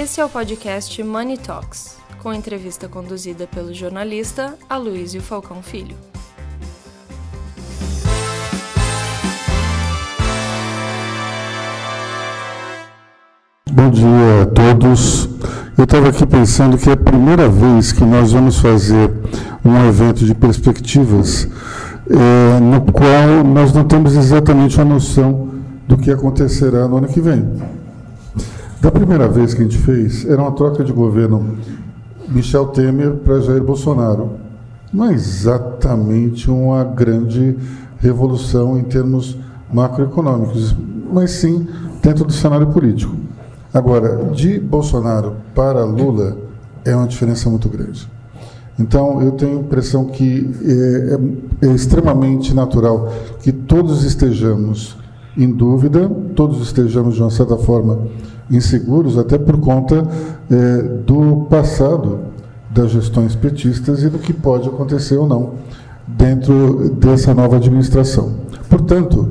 Esse é o podcast Money Talks, com entrevista conduzida pelo jornalista Aloysio Falcão Filho. Bom dia a todos. Eu estava aqui pensando que é a primeira vez que nós vamos fazer um evento de perspectivas é, no qual nós não temos exatamente a noção do que acontecerá no ano que vem. Da primeira vez que a gente fez, era uma troca de governo Michel Temer para Jair Bolsonaro. Não é exatamente uma grande revolução em termos macroeconômicos, mas sim dentro do cenário político. Agora, de Bolsonaro para Lula é uma diferença muito grande. Então, eu tenho a impressão que é, é, é extremamente natural que todos estejamos em dúvida, todos estejamos, de uma certa forma, inseguros, até por conta é, do passado das gestões petistas e do que pode acontecer ou não dentro dessa nova administração. Portanto,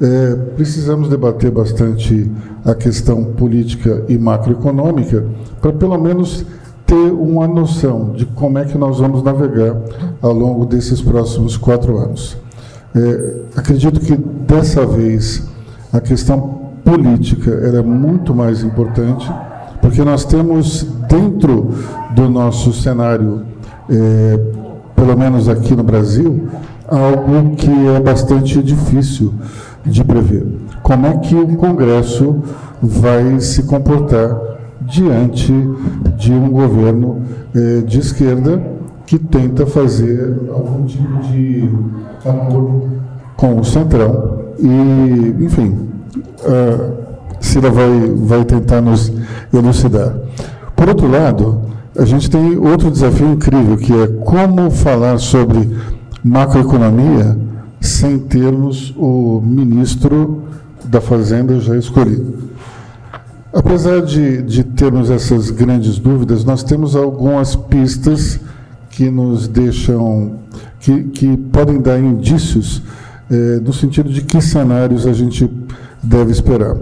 é, precisamos debater bastante a questão política e macroeconômica para pelo menos ter uma noção de como é que nós vamos navegar ao longo desses próximos quatro anos. É, acredito que dessa vez a questão política é muito mais importante, porque nós temos dentro do nosso cenário, é, pelo menos aqui no Brasil, algo que é bastante difícil de prever. Como é que o Congresso vai se comportar diante de um governo eh, de esquerda que tenta fazer algum tipo de acordo com o Centrão e, enfim, a Cira vai, vai tentar nos elucidar. Por outro lado, a gente tem outro desafio incrível, que é como falar sobre macroeconomia sem termos o ministro da Fazenda já escolhido. Apesar de, de termos essas grandes dúvidas, nós temos algumas pistas que nos deixam, que, que podem dar indícios é, no sentido de que cenários a gente deve esperar.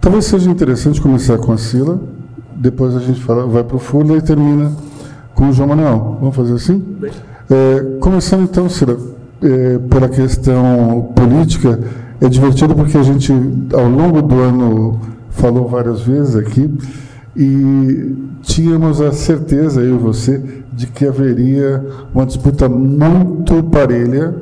Talvez seja interessante começar com a Sila, depois a gente fala, vai para o Fula e termina com o João Manuel. Vamos fazer assim? É, começando então, Sila, é, pela questão política, é divertido porque a gente, ao longo do ano, falou várias vezes aqui e tínhamos a certeza, eu e você, de que haveria uma disputa muito parelha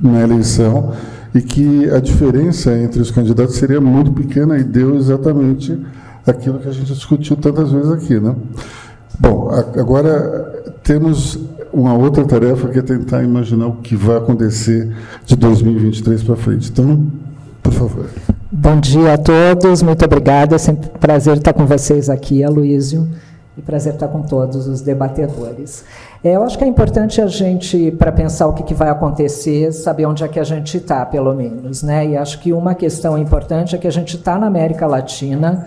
na eleição e que a diferença entre os candidatos seria muito pequena e deu exatamente aquilo que a gente discutiu tantas vezes aqui, né? Bom, agora temos uma outra tarefa que é tentar imaginar o que vai acontecer de 2023 para frente. Então, por favor. Bom dia a todos, muito obrigada. É sempre um prazer estar com vocês aqui, Aloísio, e prazer estar com todos os debatedores. É, eu acho que é importante a gente, para pensar o que, que, vai acontecer, saber onde é que a gente está, pelo menos. Né? E acho que uma questão importante é que a gente está na América Latina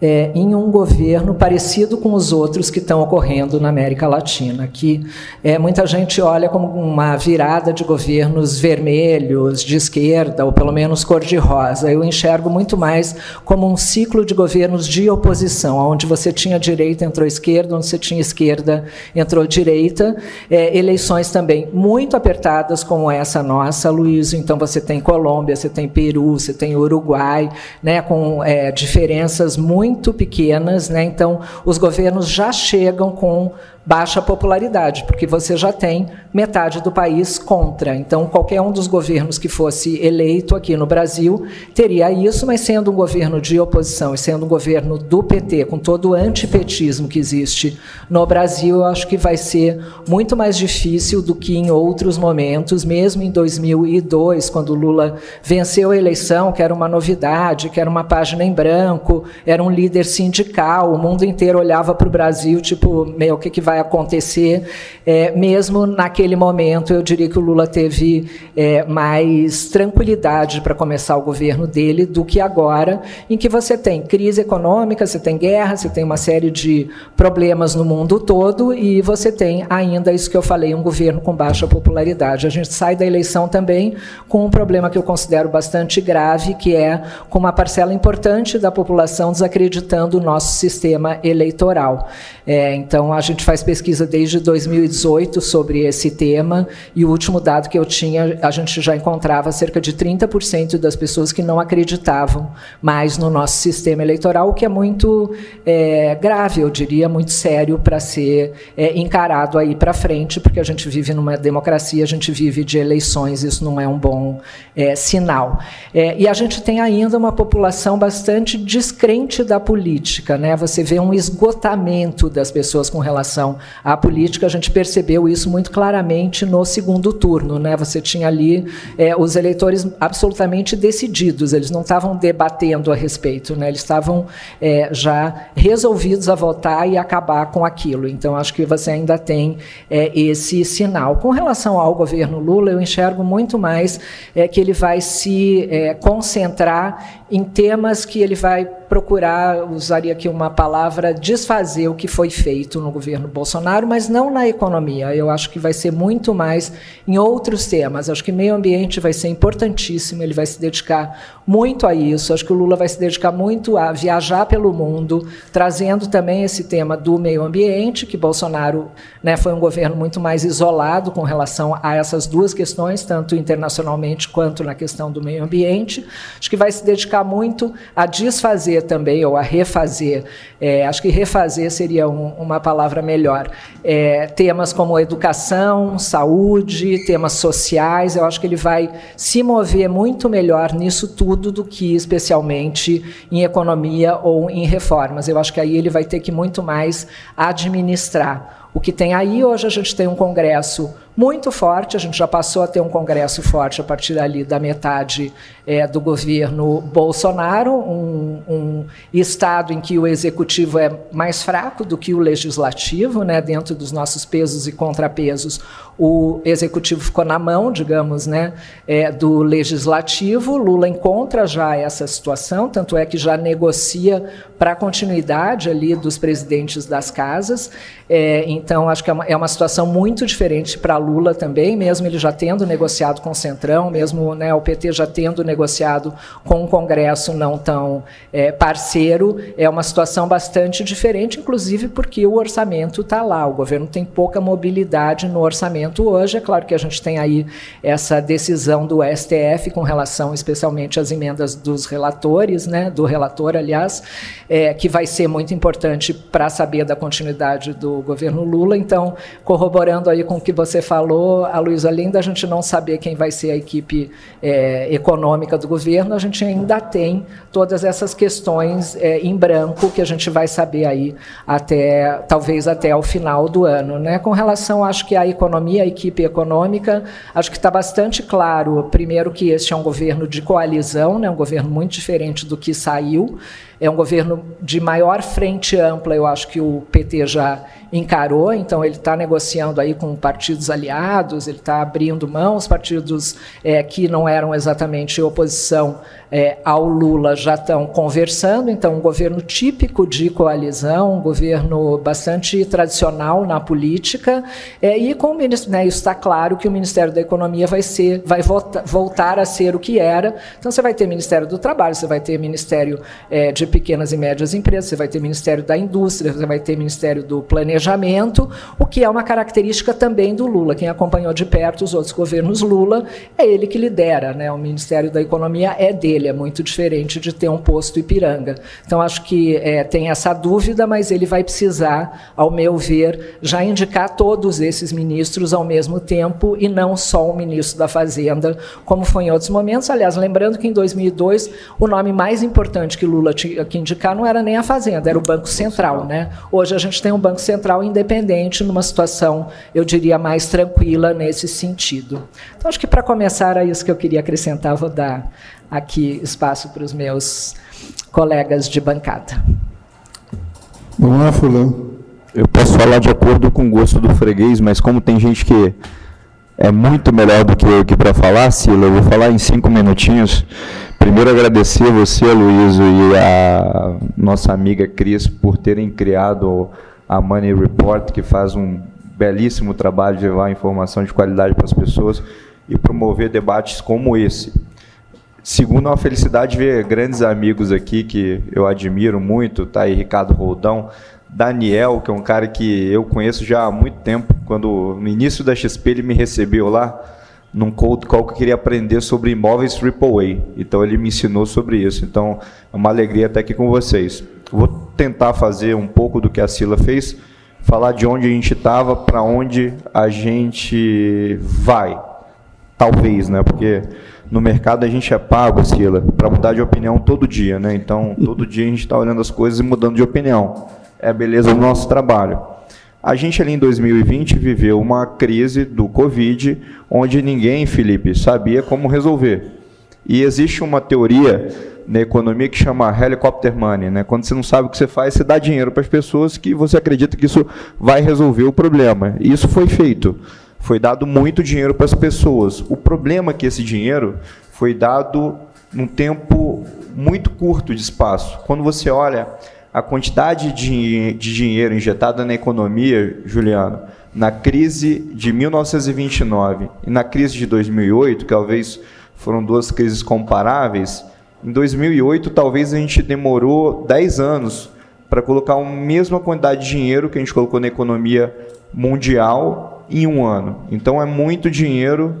é, em um governo parecido com os outros que estão ocorrendo na América Latina, que é, muita gente olha como uma virada de governos vermelhos, de esquerda, ou pelo menos cor-de-rosa. Eu enxergo muito mais como um ciclo de governos de oposição, onde você tinha direita, entrou esquerda, onde você tinha esquerda, entrou direita. É, eleições também muito apertadas, como essa nossa, Luiz. Então você tem Colômbia, você tem Peru, você tem Uruguai, né, com é, diferenças muito muito pequenas, né? então os governos já chegam com baixa popularidade, porque você já tem metade do país contra. Então, qualquer um dos governos que fosse eleito aqui no Brasil teria isso, mas sendo um governo de oposição e sendo um governo do PT, com todo o antipetismo que existe no Brasil, eu acho que vai ser muito mais difícil do que em outros momentos, mesmo em 2002, quando Lula venceu a eleição, que era uma novidade, que era uma página em branco, era um líder sindical, o mundo inteiro olhava para o Brasil, tipo, meu, o que, que vai vai acontecer, é, mesmo naquele momento, eu diria que o Lula teve é, mais tranquilidade para começar o governo dele do que agora, em que você tem crise econômica, você tem guerra, você tem uma série de problemas no mundo todo e você tem ainda isso que eu falei, um governo com baixa popularidade. A gente sai da eleição também com um problema que eu considero bastante grave, que é com uma parcela importante da população desacreditando o nosso sistema eleitoral. É, então, a gente faz pesquisa desde 2018 sobre esse tema, e o último dado que eu tinha, a gente já encontrava cerca de 30% das pessoas que não acreditavam mais no nosso sistema eleitoral, o que é muito é, grave, eu diria, muito sério para ser é, encarado aí para frente, porque a gente vive numa democracia, a gente vive de eleições, isso não é um bom é, sinal. É, e a gente tem ainda uma população bastante descrente da política, né? Você vê um esgotamento das pessoas com relação à política. A gente percebeu isso muito claramente no segundo turno. Né? Você tinha ali é, os eleitores absolutamente decididos, eles não estavam debatendo a respeito, né? eles estavam é, já resolvidos a votar e acabar com aquilo. Então, acho que você ainda tem é, esse sinal. Com relação ao governo Lula, eu enxergo muito mais é, que ele vai se é, concentrar em temas que ele vai procurar, usaria aqui uma palavra, desfazer o que foi feito no governo Bolsonaro, mas não na economia. Eu acho que vai ser muito mais em outros temas. Acho que meio ambiente vai ser importantíssimo, ele vai se dedicar muito a isso. Acho que o Lula vai se dedicar muito a viajar pelo mundo, trazendo também esse tema do meio ambiente, que Bolsonaro né, foi um governo muito mais isolado com relação a essas duas questões, tanto internacionalmente quanto na questão do meio ambiente. Acho que vai se dedicar muito a desfazer também, ou a refazer, é, acho que refazer seria um, uma palavra melhor, é, temas como educação, saúde, temas sociais, eu acho que ele vai se mover muito melhor nisso tudo do que especialmente em economia ou em reformas. Eu acho que aí ele vai ter que muito mais administrar. O que tem aí hoje a gente tem um congresso muito forte. A gente já passou a ter um Congresso forte a partir ali da metade é, do governo Bolsonaro, um, um, Estado em que o executivo é mais fraco do que o legislativo, né, dentro dos nossos pesos e contrapesos. O executivo ficou na mão, digamos, né, é, do legislativo. Lula encontra já essa situação, tanto é que já negocia para a continuidade ali dos presidentes das casas. É, então, acho que é uma, é uma situação muito diferente para Lula também, mesmo ele já tendo negociado com o Centrão, mesmo né, o PT já tendo negociado com o Congresso não tão é, parceiro, é uma situação bastante diferente, inclusive porque o orçamento está lá. O governo tem pouca mobilidade no orçamento hoje. É claro que a gente tem aí essa decisão do STF com relação especialmente às emendas dos relatores, né, do relator, aliás, é, que vai ser muito importante para saber da continuidade do governo Lula. Então, corroborando aí com o que você falou, falou, a Luísa, além da gente não saber quem vai ser a equipe é, econômica do governo, a gente ainda tem todas essas questões é, em branco que a gente vai saber aí até, talvez até o final do ano. Né? Com relação, acho que à economia, a equipe econômica, acho que está bastante claro, primeiro, que este é um governo de coalizão, né? um governo muito diferente do que saiu, é um governo de maior frente ampla, eu acho que o PT já encarou, então ele está negociando aí com partidos aliados, ele está abrindo mão, os partidos é, que não eram exatamente oposição é, ao Lula já estão conversando, então um governo típico de coalizão, um governo bastante tradicional na política, é, e com o ministro, né, isso está claro que o Ministério da Economia vai ser, vai volta, voltar a ser o que era. Então você vai ter Ministério do Trabalho, você vai ter Ministério é, de Pequenas e Médias Empresas, você vai ter Ministério da Indústria, você vai ter Ministério do Planejamento, o que é uma característica também do Lula. Quem acompanhou de perto os outros governos Lula é ele que lidera, né? O Ministério da Economia é dele dele, é muito diferente de ter um posto Ipiranga. Então, acho que é, tem essa dúvida, mas ele vai precisar, ao meu ver, já indicar todos esses ministros ao mesmo tempo e não só o ministro da Fazenda, como foi em outros momentos. Aliás, lembrando que em 2002 o nome mais importante que Lula tinha que indicar não era nem a Fazenda, era o Banco Central. Né? Hoje a gente tem um Banco Central independente, numa situação, eu diria, mais tranquila nesse sentido. Então, acho que para começar, é isso que eu queria acrescentar, vou dar aqui espaço para os meus colegas de bancada. Vamos lá, Fulano. Eu posso falar de acordo com o gosto do freguês, mas como tem gente que é muito melhor do que eu aqui para falar, Sila, eu vou falar em cinco minutinhos. Primeiro agradecer você, Luísa, e a nossa amiga Cris por terem criado a Money Report, que faz um belíssimo trabalho de levar informação de qualidade para as pessoas e promover debates como esse. Segundo, é uma felicidade ver grandes amigos aqui que eu admiro muito, tá aí Ricardo Roldão, Daniel, que é um cara que eu conheço já há muito tempo, quando no início da XP ele me recebeu lá num cold call que eu queria aprender sobre imóveis AAA. Então ele me ensinou sobre isso. Então é uma alegria estar aqui com vocês. Vou tentar fazer um pouco do que a Sila fez, falar de onde a gente estava, para onde a gente vai. Talvez, né? Porque no mercado a gente é pago, Sila, para mudar de opinião todo dia, né? Então todo dia a gente está olhando as coisas e mudando de opinião. É a beleza do nosso trabalho. A gente ali em 2020 viveu uma crise do Covid, onde ninguém, Felipe, sabia como resolver. E existe uma teoria na economia que chama helicopter money, né? Quando você não sabe o que você faz, você dá dinheiro para as pessoas que você acredita que isso vai resolver o problema. E isso foi feito. Foi dado muito dinheiro para as pessoas. O problema é que esse dinheiro foi dado num tempo muito curto de espaço. Quando você olha a quantidade de, de dinheiro injetada na economia, Juliano, na crise de 1929 e na crise de 2008, que talvez foram duas crises comparáveis, em 2008 talvez a gente demorou 10 anos para colocar a mesma quantidade de dinheiro que a gente colocou na economia mundial em um ano. Então é muito dinheiro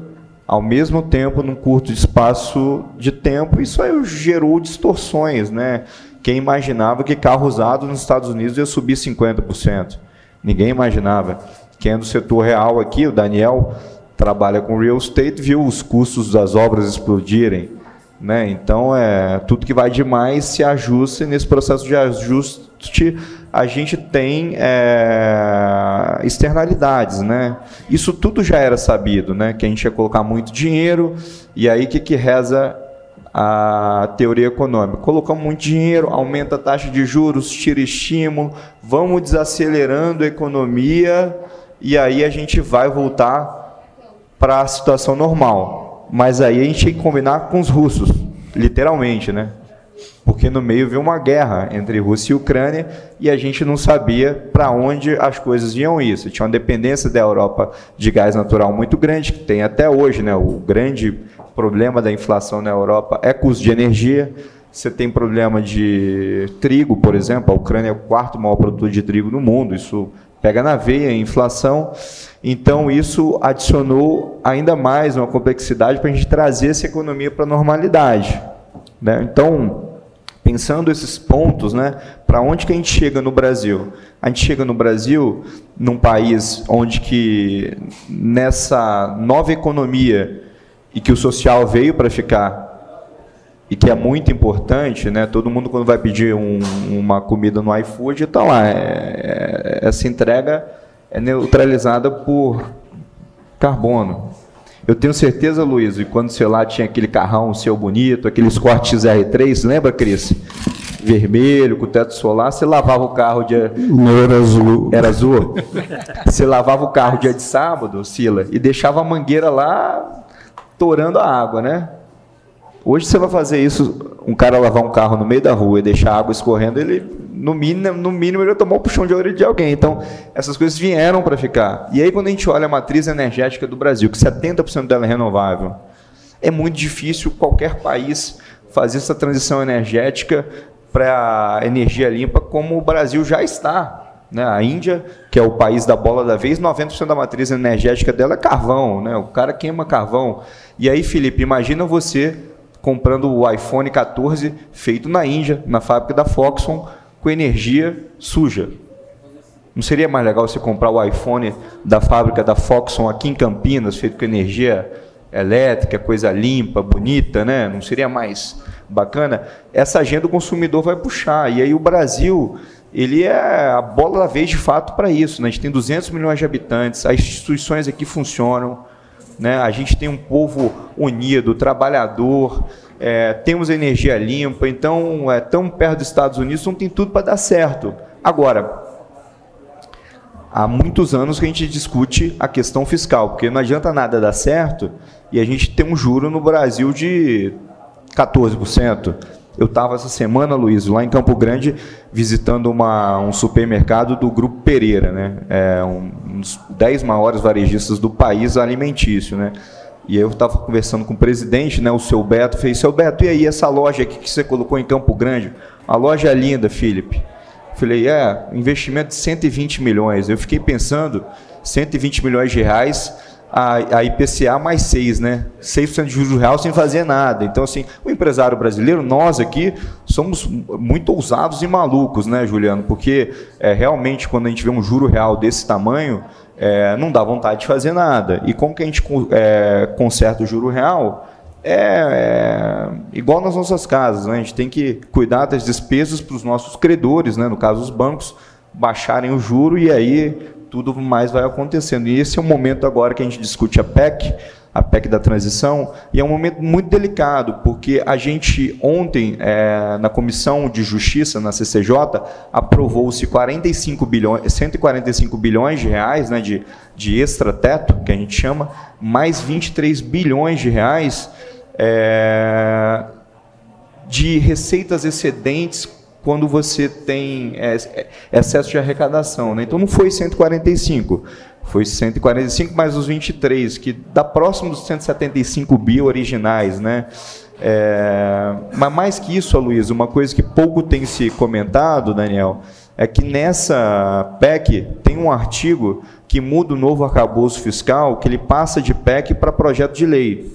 ao mesmo tempo num curto espaço de tempo. Isso aí gerou distorções, né? Quem imaginava que carro usado nos Estados Unidos ia subir 50%? Ninguém imaginava. Quem é do setor real aqui, o Daniel, trabalha com real estate, viu os custos das obras explodirem. Né? Então, é, tudo que vai demais se ajusta e nesse processo de ajuste a gente tem é, externalidades. Né? Isso tudo já era sabido, né? que a gente ia colocar muito dinheiro e aí o que, que reza a teoria econômica. Colocamos muito dinheiro, aumenta a taxa de juros, tira estímulo, vamos desacelerando a economia e aí a gente vai voltar para a situação normal. Mas aí a gente tem que combinar com os russos, literalmente, né? Porque no meio veio uma guerra entre Rússia e Ucrânia e a gente não sabia para onde as coisas iam ir. Você tinha uma dependência da Europa de gás natural muito grande, que tem até hoje, né? O grande problema da inflação na Europa é custo de energia. Você tem problema de trigo, por exemplo. A Ucrânia é o quarto maior produtor de trigo no mundo. Isso pega na veia inflação. Então, isso adicionou ainda mais uma complexidade para a gente trazer essa economia para a normalidade. Né? Então, pensando esses pontos, né, para onde que a gente chega no Brasil? A gente chega no Brasil num país onde que nessa nova economia e que o social veio para ficar e que é muito importante, né? Todo mundo quando vai pedir um, uma comida no iFood está lá. É, é, essa entrega é neutralizada por carbono. Eu tenho certeza, Luiz, e quando sei lá tinha aquele carrão seu bonito, aqueles cortes R3, lembra, Cris? Vermelho, com teto solar, você lavava o carro dia. Não era azul. Era azul? você lavava o carro dia de sábado, Sila, e deixava a mangueira lá torando a água, né? Hoje você vai fazer isso, um cara lavar um carro no meio da rua e deixar a água escorrendo, ele no mínimo, no mínimo ele tomar o puxão de orelha de alguém. Então, essas coisas vieram para ficar. E aí quando a gente olha a matriz energética do Brasil, que 70% dela é renovável, é muito difícil qualquer país fazer essa transição energética para energia limpa como o Brasil já está. Né? A Índia, que é o país da bola da vez, 90% da matriz energética dela é carvão. Né? O cara queima carvão. E aí, Felipe, imagina você comprando o iPhone 14 feito na Índia, na fábrica da Foxconn, com energia suja. Não seria mais legal você comprar o iPhone da fábrica da Foxconn aqui em Campinas, feito com energia elétrica, coisa limpa, bonita, né? Não seria mais bacana? Essa agenda o consumidor vai puxar. E aí o Brasil ele é a bola da vez de fato para isso. Né? A gente tem 200 milhões de habitantes, as instituições aqui funcionam, né? a gente tem um povo unido, trabalhador, é, temos energia limpa, então é tão perto dos Estados Unidos, não tem tudo para dar certo. Agora, há muitos anos que a gente discute a questão fiscal, porque não adianta nada dar certo e a gente ter um juro no Brasil de 14%. Eu estava essa semana, Luiz, lá em Campo Grande, visitando uma, um supermercado do Grupo Pereira, né? É um, dos 10 maiores varejistas do país alimentício, né? E eu estava conversando com o presidente, né, o seu Beto, falei, seu Beto, e aí essa loja aqui que você colocou em Campo Grande? A loja é linda, Felipe. Falei, é, investimento de 120 milhões. Eu fiquei pensando, 120 milhões de reais, a, a IPCA mais 6, né? 6% de juros real sem fazer nada. Então, assim, o empresário brasileiro, nós aqui, somos muito ousados e malucos, né, Juliano? Porque é, realmente, quando a gente vê um juro real desse tamanho, é, não dá vontade de fazer nada. E como que a gente é, conserta o juro real? É, é, igual nas nossas casas, né? a gente tem que cuidar das despesas para os nossos credores, né? no caso os bancos, baixarem o juro e aí tudo mais vai acontecendo. E esse é o momento agora que a gente discute a PEC, a PEC da transição, e é um momento muito delicado, porque a gente ontem, é, na Comissão de Justiça, na CCJ, aprovou-se 45 bilhões, 145 bilhões de reais né, de, de extra-teto, que a gente chama, mais 23 bilhões de reais é, de receitas excedentes quando você tem é, é, excesso de arrecadação. Né? Então não foi 145, foi 145 mais os 23, que dá próximo dos 175 bi originais. Né? É, mas mais que isso, Luiz, uma coisa que pouco tem se comentado, Daniel, é que nessa PEC tem um artigo que muda o novo arcabouço fiscal, que ele passa de PEC para projeto de lei.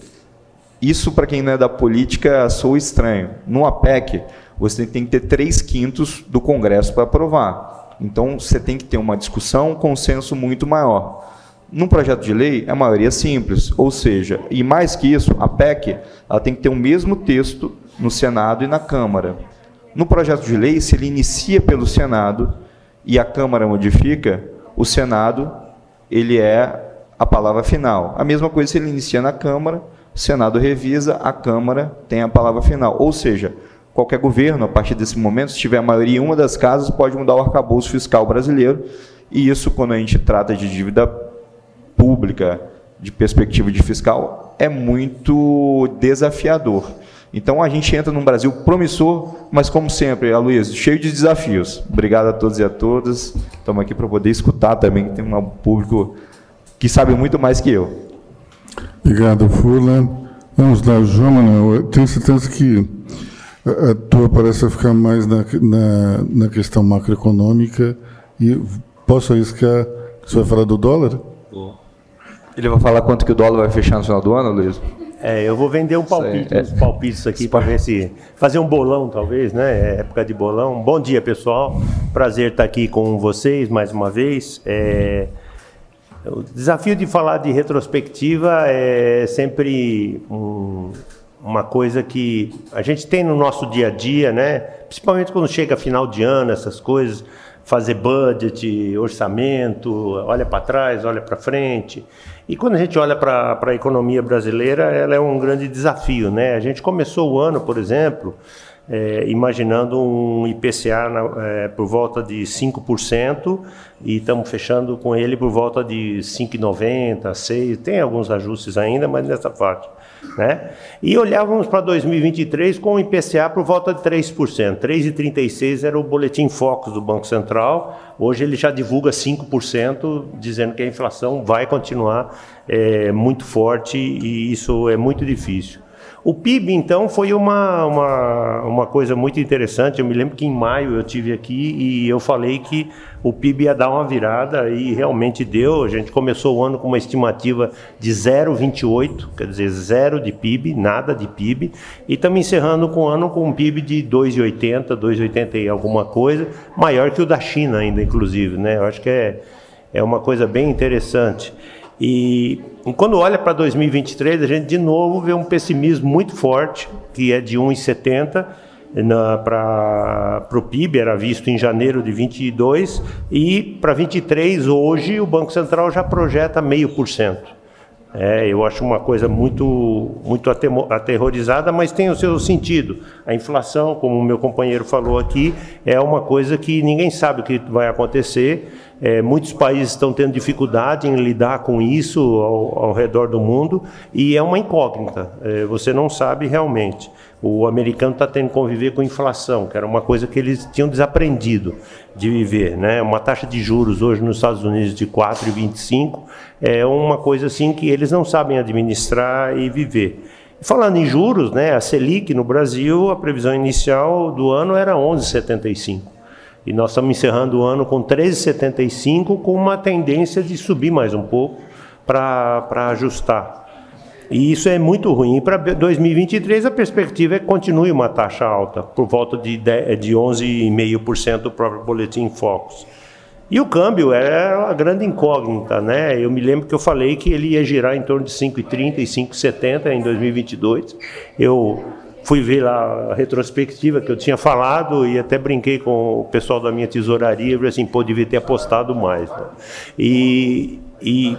Isso, para quem não é da política, sou estranho. No APEC, você tem que ter três quintos do Congresso para aprovar. Então, você tem que ter uma discussão, um consenso muito maior. Num projeto de lei, a maioria é simples, ou seja, e mais que isso, a PEC ela tem que ter o mesmo texto no Senado e na Câmara. No projeto de lei, se ele inicia pelo Senado e a Câmara modifica, o Senado ele é a palavra final. A mesma coisa se ele inicia na Câmara, o Senado revisa, a Câmara tem a palavra final. Ou seja, qualquer governo, a partir desse momento, se tiver a maioria em uma das casas, pode mudar o arcabouço fiscal brasileiro. E isso, quando a gente trata de dívida pública, de perspectiva de fiscal, é muito desafiador. Então a gente entra num Brasil promissor, mas como sempre, Aloysio, cheio de desafios. Obrigado a todos e a todas. Estamos aqui para poder escutar também, que tem um público que sabe muito mais que eu. Obrigado, Fula. Vamos lá, João eu tenho certeza que a tua parece ficar mais na, na, na questão macroeconômica e posso arriscar que você vai falar do dólar? Ele vai falar quanto que o dólar vai fechar no final do ano, Luiz? É, eu vou vender um palpite, uns palpites aqui para ver se fazer um bolão talvez, né? É época de bolão. Bom dia, pessoal. Prazer estar aqui com vocês mais uma vez. É, o desafio de falar de retrospectiva é sempre um, uma coisa que a gente tem no nosso dia a dia, né? Principalmente quando chega final de ano, essas coisas, fazer budget, orçamento, olha para trás, olha para frente. E quando a gente olha para a economia brasileira, ela é um grande desafio, né? A gente começou o ano, por exemplo, é, imaginando um IPCA na, é, por volta de 5% e estamos fechando com ele por volta de 5,90, 6, tem alguns ajustes ainda, mas nessa parte. Né? E olhávamos para 2023 com o IPCA por volta de 3%. 3,36% era o boletim Focus do Banco Central. Hoje ele já divulga 5%, dizendo que a inflação vai continuar é, muito forte e isso é muito difícil. O PIB, então, foi uma, uma, uma coisa muito interessante. Eu me lembro que em maio eu tive aqui e eu falei que o PIB ia dar uma virada e realmente deu. A gente começou o ano com uma estimativa de 0,28, quer dizer, zero de PIB, nada de PIB, e estamos encerrando com o ano com um PIB de 2,80, 2,80 e alguma coisa, maior que o da China ainda, inclusive. Né? Eu acho que é, é uma coisa bem interessante. E, e quando olha para 2023, a gente de novo vê um pessimismo muito forte, que é de 1,70 para o PIB, era visto em janeiro de 22, e para 23, hoje, o Banco Central já projeta meio por cento. É, eu acho uma coisa muito, muito aterrorizada, mas tem o seu sentido. A inflação, como o meu companheiro falou aqui, é uma coisa que ninguém sabe o que vai acontecer É, muitos países estão tendo dificuldade em lidar com isso ao, ao redor do mundo e é uma incógnita. É, você não sabe realmente. O americano está tendo que conviver com inflação, que era uma coisa que eles tinham desaprendido de viver. Né? Uma taxa de juros hoje nos Estados Unidos de 4,25 é uma coisa assim que eles não sabem administrar e viver. Falando em juros, né, a Selic no Brasil, a previsão inicial do ano era 11,75. E nós estamos encerrando o ano com 13,75, com uma tendência de subir mais um pouco para ajustar. E isso é muito ruim. Para 2023, a perspectiva é que continue uma taxa alta, por volta de, de 11,5% do próprio Boletim Focus. E o câmbio é a grande incógnita, né? Eu me lembro que eu falei que ele ia girar em torno de 5,30 e 5,70 em 2022. Eu fui ver lá a retrospectiva que eu tinha falado e até brinquei com o pessoal da minha tesouraria, e assim, pô, devia ter apostado mais. Né? E, e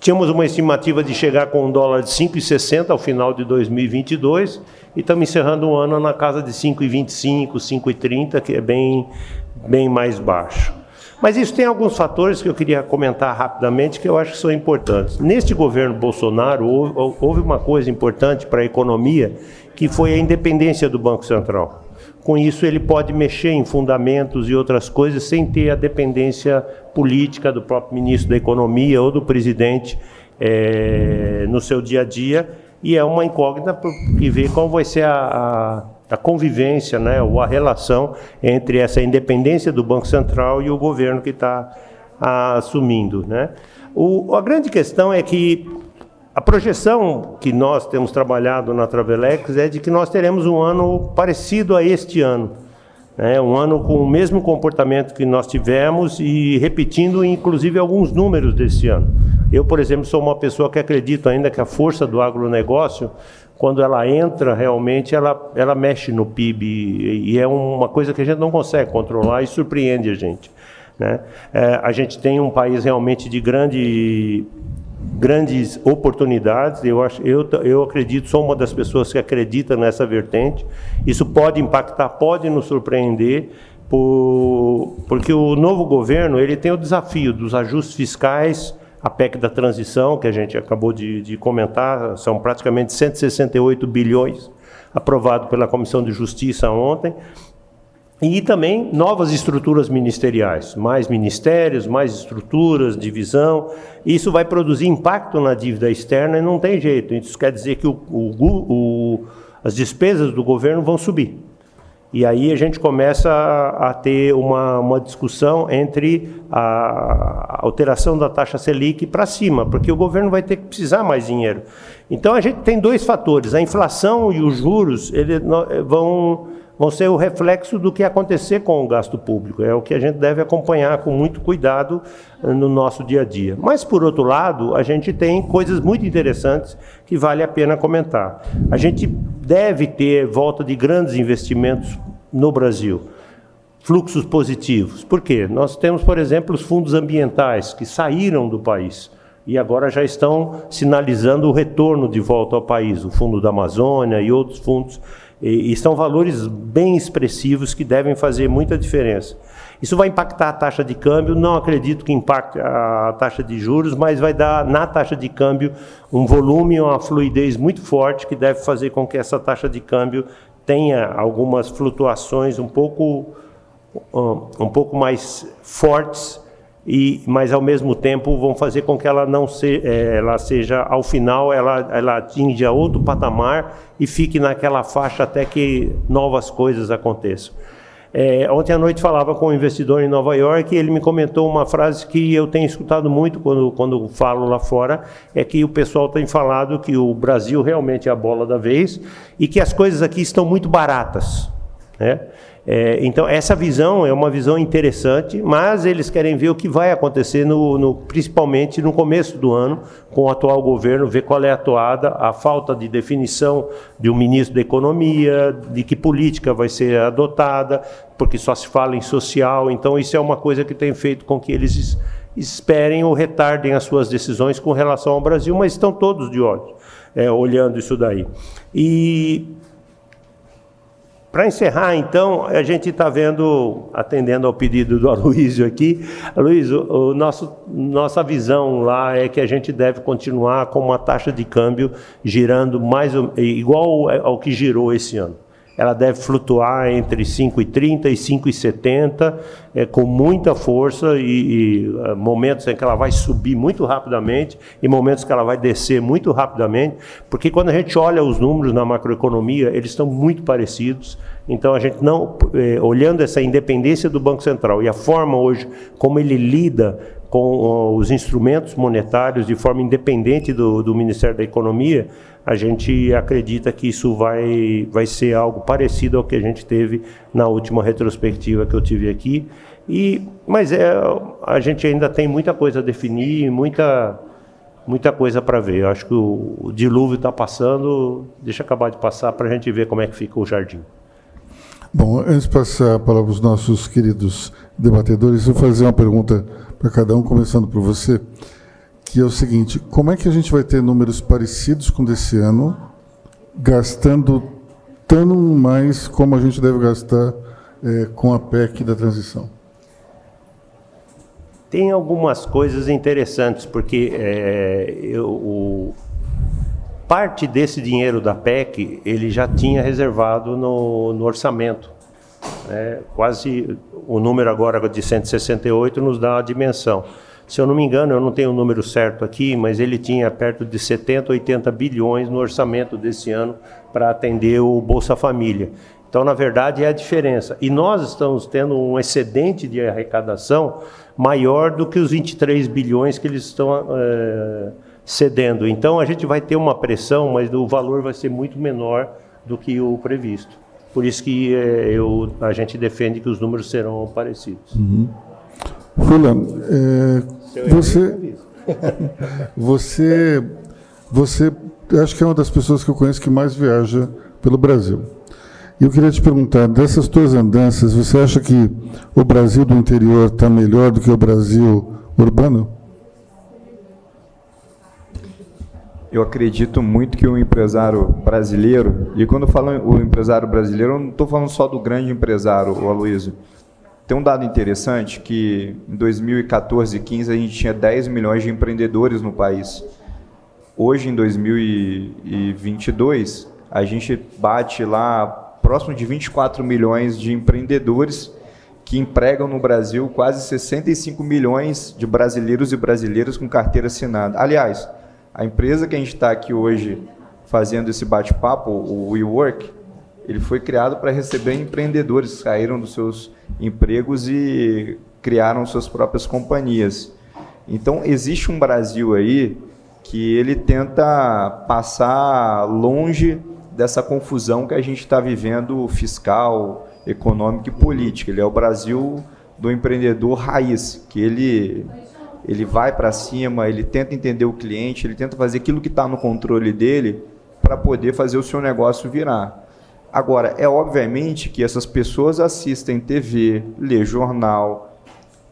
tínhamos uma estimativa de chegar com um dólar de 5,60 ao final de 2022 e estamos encerrando o ano na casa de 5,25, 5,30, que é bem, bem mais baixo. Mas isso tem alguns fatores que eu queria comentar rapidamente que eu acho que são importantes. Neste governo Bolsonaro, houve uma coisa importante para a economia, que foi a independência do Banco Central. Com isso, ele pode mexer em fundamentos e outras coisas sem ter a dependência política do próprio ministro da Economia ou do presidente é, no seu dia a dia. E é uma incógnita que vê qual vai ser a, a, a convivência, né, ou a relação entre essa independência do Banco Central e o governo que está assumindo. Né? O, a grande questão é que a projeção que nós temos trabalhado na Travelex é de que nós teremos um ano parecido a este ano. Né? Um ano com o mesmo comportamento que nós tivemos e repetindo, inclusive, alguns números desse ano. Eu, por exemplo, sou uma pessoa que acredito ainda que a força do agronegócio, quando ela entra realmente, ela, ela mexe no PIB e é uma coisa que a gente não consegue controlar e surpreende a gente. Né? É, a gente tem um país realmente de grande grandes oportunidades. Eu, acho, eu, eu acredito, sou uma das pessoas que acredita nessa vertente. Isso pode impactar, pode nos surpreender, por, porque o novo governo ele tem o desafio dos ajustes fiscais, a PEC da transição, que a gente acabou de, de comentar, são praticamente 168 bilhões aprovado pela Comissão de Justiça ontem. E também novas estruturas ministeriais, mais ministérios, mais estruturas, divisão. Isso vai produzir impacto na dívida externa e não tem jeito. Isso quer dizer que o, o, o, as despesas do governo vão subir. E aí a gente começa a, ter uma, uma, discussão entre a, alteração da taxa Selic para cima, porque o governo vai ter que precisar mais dinheiro. Então a gente tem dois fatores: a inflação e os juros eles vão vão ser o reflexo do que acontecer com o gasto público. É o que a gente deve acompanhar com muito cuidado eh, no nosso dia a dia. Mas, por outro lado, a gente tem coisas muito interessantes que vale a pena comentar. A gente deve ter volta de grandes investimentos no Brasil. Fluxos positivos. Por quê? Nós temos, por exemplo, os fundos ambientais que saíram do país e agora já estão sinalizando o retorno de volta ao país, o Fundo da Amazônia e outros fundos e, e são valores bem expressivos que devem fazer muita diferença. Isso vai impactar a taxa de câmbio, não acredito que impacte a taxa de juros, mas vai dar na taxa de câmbio um volume, uma fluidez muito forte que deve fazer com que essa taxa de câmbio tenha algumas flutuações um pouco um pouco mais fortes e mas ao mesmo tempo vão fazer com que ela não se, é, ela seja ao final ela ela atinja outro patamar e fique naquela faixa até que novas coisas aconteçam. É, ontem à noite falava com um investidor em Nova York e ele me comentou uma frase que eu tenho escutado muito quando, quando falo lá fora, é que o pessoal tem falado que o Brasil realmente é a bola da vez e que as coisas aqui estão muito baratas. Né? É, então, essa visão é uma visão interessante, mas eles querem ver o que vai acontecer, no, no, principalmente no começo do ano, com o atual governo, ver qual é a atuada, a falta de definição de um ministro da Economia, de que política vai ser adotada, porque só se fala em social. Então, isso é uma coisa que tem feito com que eles esperem ou retardem as suas decisões com relação ao Brasil, mas estão todos de olho, é, olhando isso daí. E Para encerrar, então, a gente está vendo, atendendo ao pedido do Aloysio aqui, Aloysio, o nosso, nossa visão lá é que a gente deve continuar com uma taxa de câmbio girando mais igual ao que girou esse ano ela deve flutuar entre 5,30 e 5,70, é, com muita força, e, e uh, momentos em que ela vai subir muito rapidamente e momentos que ela vai descer muito rapidamente, porque quando a gente olha os números na macroeconomia, eles estão muito parecidos. Então a gente não, eh, olhando essa independência do Banco Central e a forma hoje como ele lida com os instrumentos monetários de forma independente do, do Ministério da Economia, a gente acredita que isso vai, vai ser algo parecido ao que a gente teve na última retrospectiva que eu tive aqui. E, mas é, a gente ainda tem muita coisa a definir, muita, muita coisa para ver. Eu acho que o, o dilúvio está passando, deixa acabar de passar para a gente ver como é que fica o jardim. Bom, antes de passar a palavra para os nossos queridos debatedores, eu vou fazer uma pergunta para cada um, começando por você que é o seguinte: como é que a gente vai ter números parecidos com desse ano, gastando tão mais como a gente deve gastar é, com a PEC da transição? Tem algumas coisas interessantes, porque é, eu, o, parte desse dinheiro da PEC ele já tinha reservado no, no orçamento. Né? Quase o número agora de 168 nos dá a dimensão. Se eu não me engano, eu não tenho o número certo aqui, mas ele tinha perto de 70, 80 bilhões no orçamento desse ano para atender o Bolsa Família. Então, na verdade, é a diferença. E nós estamos tendo um excedente de arrecadação maior do que os 23 bilhões que eles estão é, cedendo. Então, a gente vai ter uma pressão, mas o valor vai ser muito menor do que o previsto. Por isso que é, eu, a gente defende que os números serão parecidos. Uhum. Fulano, é, você, você, você, acho que é uma das pessoas que eu conheço que mais viaja pelo Brasil. E eu queria te perguntar, dessas tuas andanças, você acha que o Brasil do interior está melhor do que o Brasil urbano? Eu acredito muito que o empresário brasileiro, e quando eu falo o empresário brasileiro, eu não estou falando só do grande empresário, o Aloysio. Tem um dado interessante que em 2014 e 15 a gente tinha 10 milhões de empreendedores no país. Hoje, em 2022, a gente bate lá próximo de 24 milhões de empreendedores que empregam no Brasil quase 65 milhões de brasileiros e brasileiras com carteira assinada. Aliás, a empresa que a gente está aqui hoje fazendo esse bate-papo, o WeWork, ele foi criado para receber empreendedores que saíram dos seus empregos e criaram suas próprias companhias. Então, existe um Brasil aí que ele tenta passar longe dessa confusão que a gente está vivendo fiscal, econômica e política. Ele é o Brasil do empreendedor raiz, que ele ele vai para cima, ele tenta entender o cliente, ele tenta fazer aquilo que está no controle dele para poder fazer o seu negócio virar. Agora, é obviamente que essas pessoas assistem TV, lê jornal,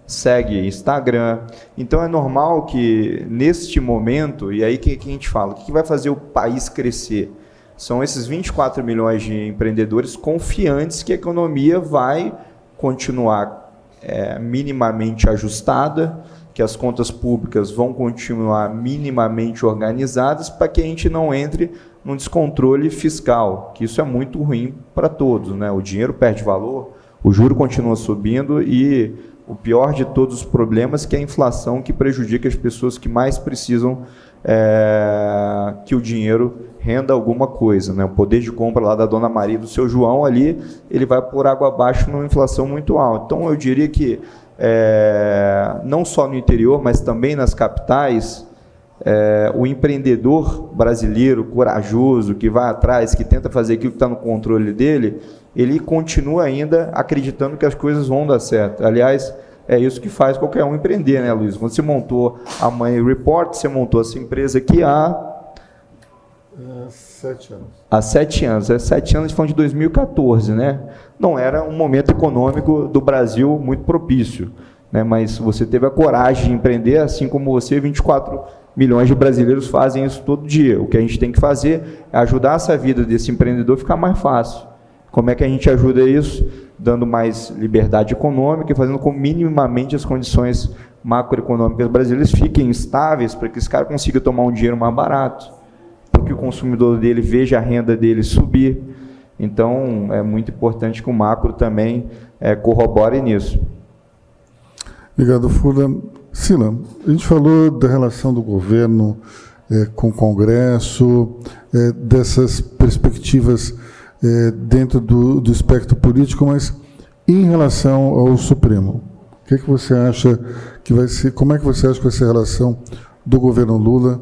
segue Instagram. Então é normal que neste momento, e aí que, que a gente fala, o que vai fazer o país crescer? São esses 24 milhões de empreendedores confiantes que a economia vai continuar é, minimamente ajustada, que as contas públicas vão continuar minimamente organizadas para que a gente não entre num descontrole fiscal, que isso é muito ruim para todos. Né? O dinheiro perde valor, o juro continua subindo e o pior de todos os problemas que é a inflação que prejudica as pessoas que mais precisam é, que o dinheiro renda alguma coisa. Né? O poder de compra lá da Dona Maria do seu João ali, ele vai por água abaixo numa inflação muito alta. Então eu diria que é, não só no interior, mas também nas capitais, é, o empreendedor brasileiro corajoso, que vai atrás, que tenta fazer aquilo que está no controle dele, ele continua ainda acreditando que as coisas vão dar certo. Aliás, é isso que faz qualquer um empreender, né, Luiz? Quando você montou a Money Report, você montou essa empresa aqui há. É, sete anos. Há sete anos. É sete anos, falando de 2014, né? Não era um momento econômico do Brasil muito propício. Né? Mas você teve a coragem de empreender, assim como você, 24 milhões de brasileiros fazem isso todo dia. O que a gente tem que fazer é ajudar essa vida desse empreendedor a ficar mais fácil. Como é que a gente ajuda isso? Dando mais liberdade econômica e fazendo com minimamente as condições macroeconômicas brasileiras fiquem estáveis para que esse cara consiga tomar um dinheiro mais barato, para que o consumidor dele veja a renda dele subir. Então, é muito importante que o macro também é, corrobore nisso. Obrigado, Fula. Sila, a gente falou da relação do governo é, com o Congresso, é, dessas perspectivas é, dentro do, do espectro político, mas em relação ao Supremo, o que, é que você acha que vai ser, como é que você acha que vai ser a relação do governo Lula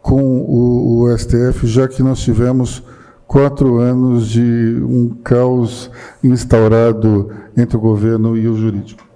com o, o STF, já que nós tivemos quatro anos de um caos instaurado entre o governo e o jurídico?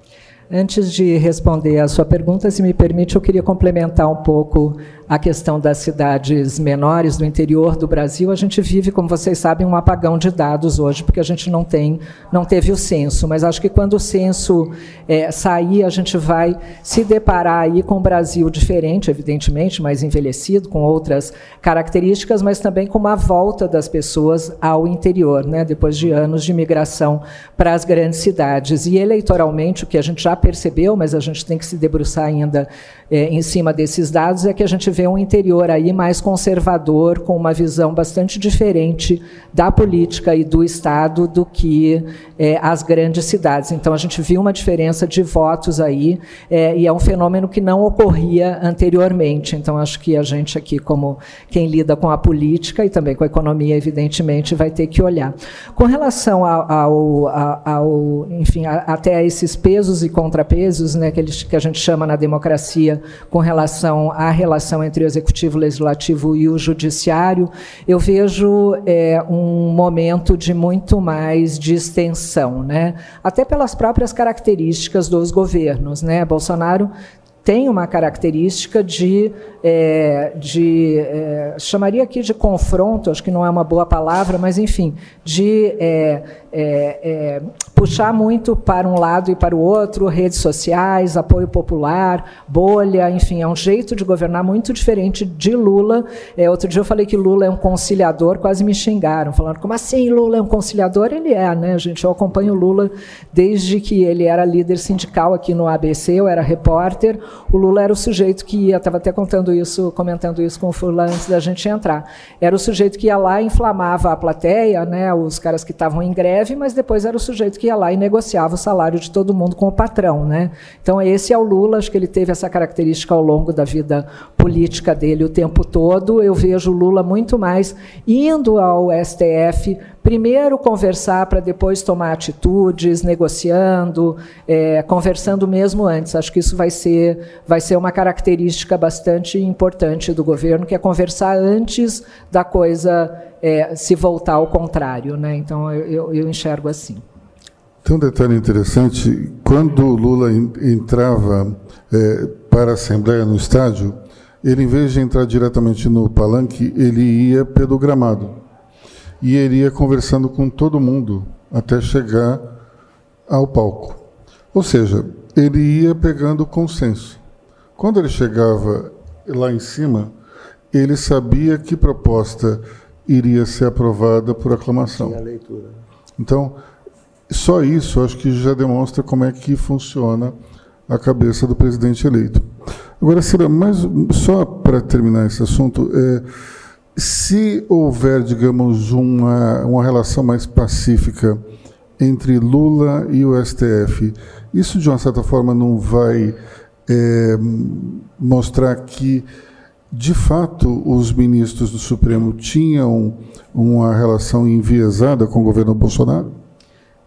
Antes de responder a sua pergunta, se me permite, eu queria complementar um pouco a questão das cidades menores do interior do Brasil, a gente vive, como vocês sabem, um apagão de dados hoje, porque a gente não tem, não teve o censo. Mas acho que quando o censo é, sair, a gente vai se deparar aí com um Brasil diferente, evidentemente, mais envelhecido, com outras características, mas também com uma volta das pessoas ao interior, né, depois de anos de migração para as grandes cidades. E eleitoralmente, o que a gente já percebeu, mas a gente tem que se debruçar ainda é, em cima desses dados, é que a gente vê um interior aí mais conservador, com uma visão bastante diferente da política e do Estado do que é, as grandes cidades. Então, a gente viu uma diferença de votos aí, é, e é um fenômeno que não ocorria anteriormente. Então, acho que a gente aqui, como quem lida com a política e também com a economia, evidentemente, vai ter que olhar. Com relação ao, ao, ao enfim, a, até esses pesos e contrapesos, né, que, eles, que a gente chama na democracia, com relação à relação entre o executivo, o legislativo e o judiciário, eu vejo é, um momento de muito mais distensão, né? até pelas próprias características dos governos. Né? Bolsonaro tem uma característica de, é, de é, chamaria aqui de confronto, acho que não é uma boa palavra, mas enfim, de é, é, é, puxar muito para um lado e para o outro, redes sociais, apoio popular, bolha, enfim, é um jeito de governar muito diferente de Lula. É, outro dia eu falei que Lula é um conciliador, quase me xingaram, falando, como assim Lula é um conciliador? Ele é, né, gente? Eu acompanho Lula desde que ele era líder sindical aqui no ABC, eu era repórter. O Lula era o sujeito que ia, estava até contando isso, comentando isso com o Furlan antes da gente entrar. Era o sujeito que ia lá e inflamava a plateia, né, os caras que estavam em greve, mas depois era o sujeito que ia lá e negociava o salário de todo mundo com o patrão. Né? Então, esse é o Lula, acho que ele teve essa característica ao longo da vida política dele o tempo todo. Eu vejo o Lula muito mais indo ao STF, primeiro conversar para depois tomar atitudes, negociando, é, conversando mesmo antes. Acho que isso vai ser, vai ser uma característica bastante importante do governo, que é conversar antes da coisa é, se voltar ao contrário. Né? Então, eu, eu enxergo assim. Tem um detalhe interessante: quando Lula entrava é, para a Assembleia no estádio, ele, em vez de entrar diretamente no palanque, ele ia pelo gramado e ele ia conversando com todo mundo até chegar ao palco. Ou seja, ele ia pegando consenso. Quando ele chegava lá em cima, ele sabia que proposta iria ser aprovada por aclamação. leitura. Então, só isso acho que já demonstra como é que funciona a cabeça do presidente eleito. Agora, Cira, mas só para terminar esse assunto, é, se houver, digamos, uma, uma relação mais pacífica entre Lula e o STF, isso de uma certa forma não vai é, mostrar que, de fato, os ministros do Supremo tinham uma relação enviesada com o governo Bolsonaro?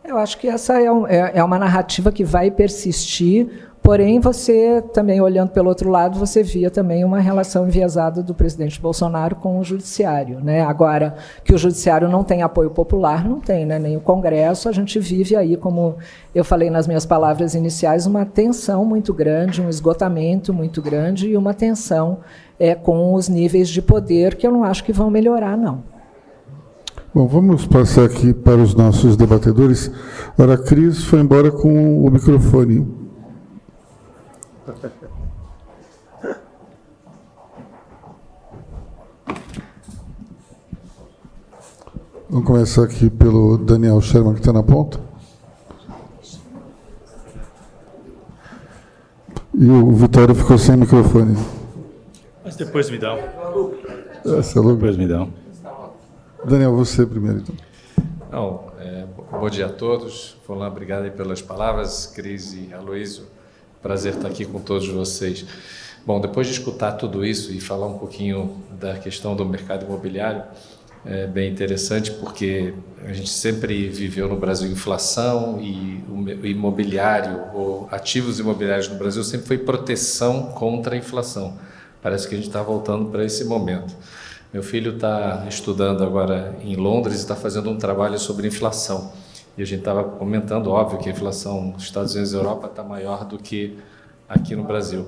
Eu acho que essa é, um, é, é uma narrativa que vai persistir Porém, você também, olhando pelo outro lado, você via também uma relação enviesada do presidente Bolsonaro com o judiciário. Né? Agora, que o judiciário não tem apoio popular, não tem, né? nem o Congresso. A gente vive aí, como eu falei nas minhas palavras iniciais, uma tensão muito grande, um esgotamento muito grande e uma tensão é, com os níveis de poder que eu não acho que vão melhorar, não. Bom, vamos passar aqui para os nossos debatedores. Ora, a Cris foi embora com o microfone. Vamos começar aqui pelo Daniel Sherman, que está na ponta. E o Vitório ficou sem microfone. Mas depois me dá. Essa é. Depois me dá. Daniel, você primeiro, então. Não, é, bom dia a todos. Fulano, obrigado aí pelas palavras. Cris e Aloysio, prazer estar aqui com todos vocês. Bom, depois de escutar tudo isso e falar um pouquinho da questão do mercado imobiliário, é bem interessante porque a gente sempre viveu no Brasil inflação e o imobiliário, ou ativos imobiliários no Brasil sempre foi proteção contra a inflação. Parece que a gente está voltando para esse momento. Meu filho está estudando agora em Londres e está fazendo um trabalho sobre inflação. E a gente estava comentando, óbvio, que a inflação nos Estados Unidos e Europa está maior do que aqui no Brasil.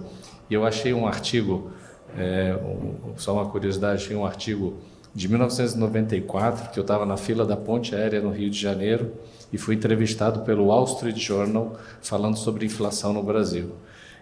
E eu achei um artigo, é, um, só uma curiosidade, achei um artigo de 1994, que eu estava na fila da ponte aérea no Rio de Janeiro e fui entrevistado pelo Wall Street Journal falando sobre inflação no Brasil.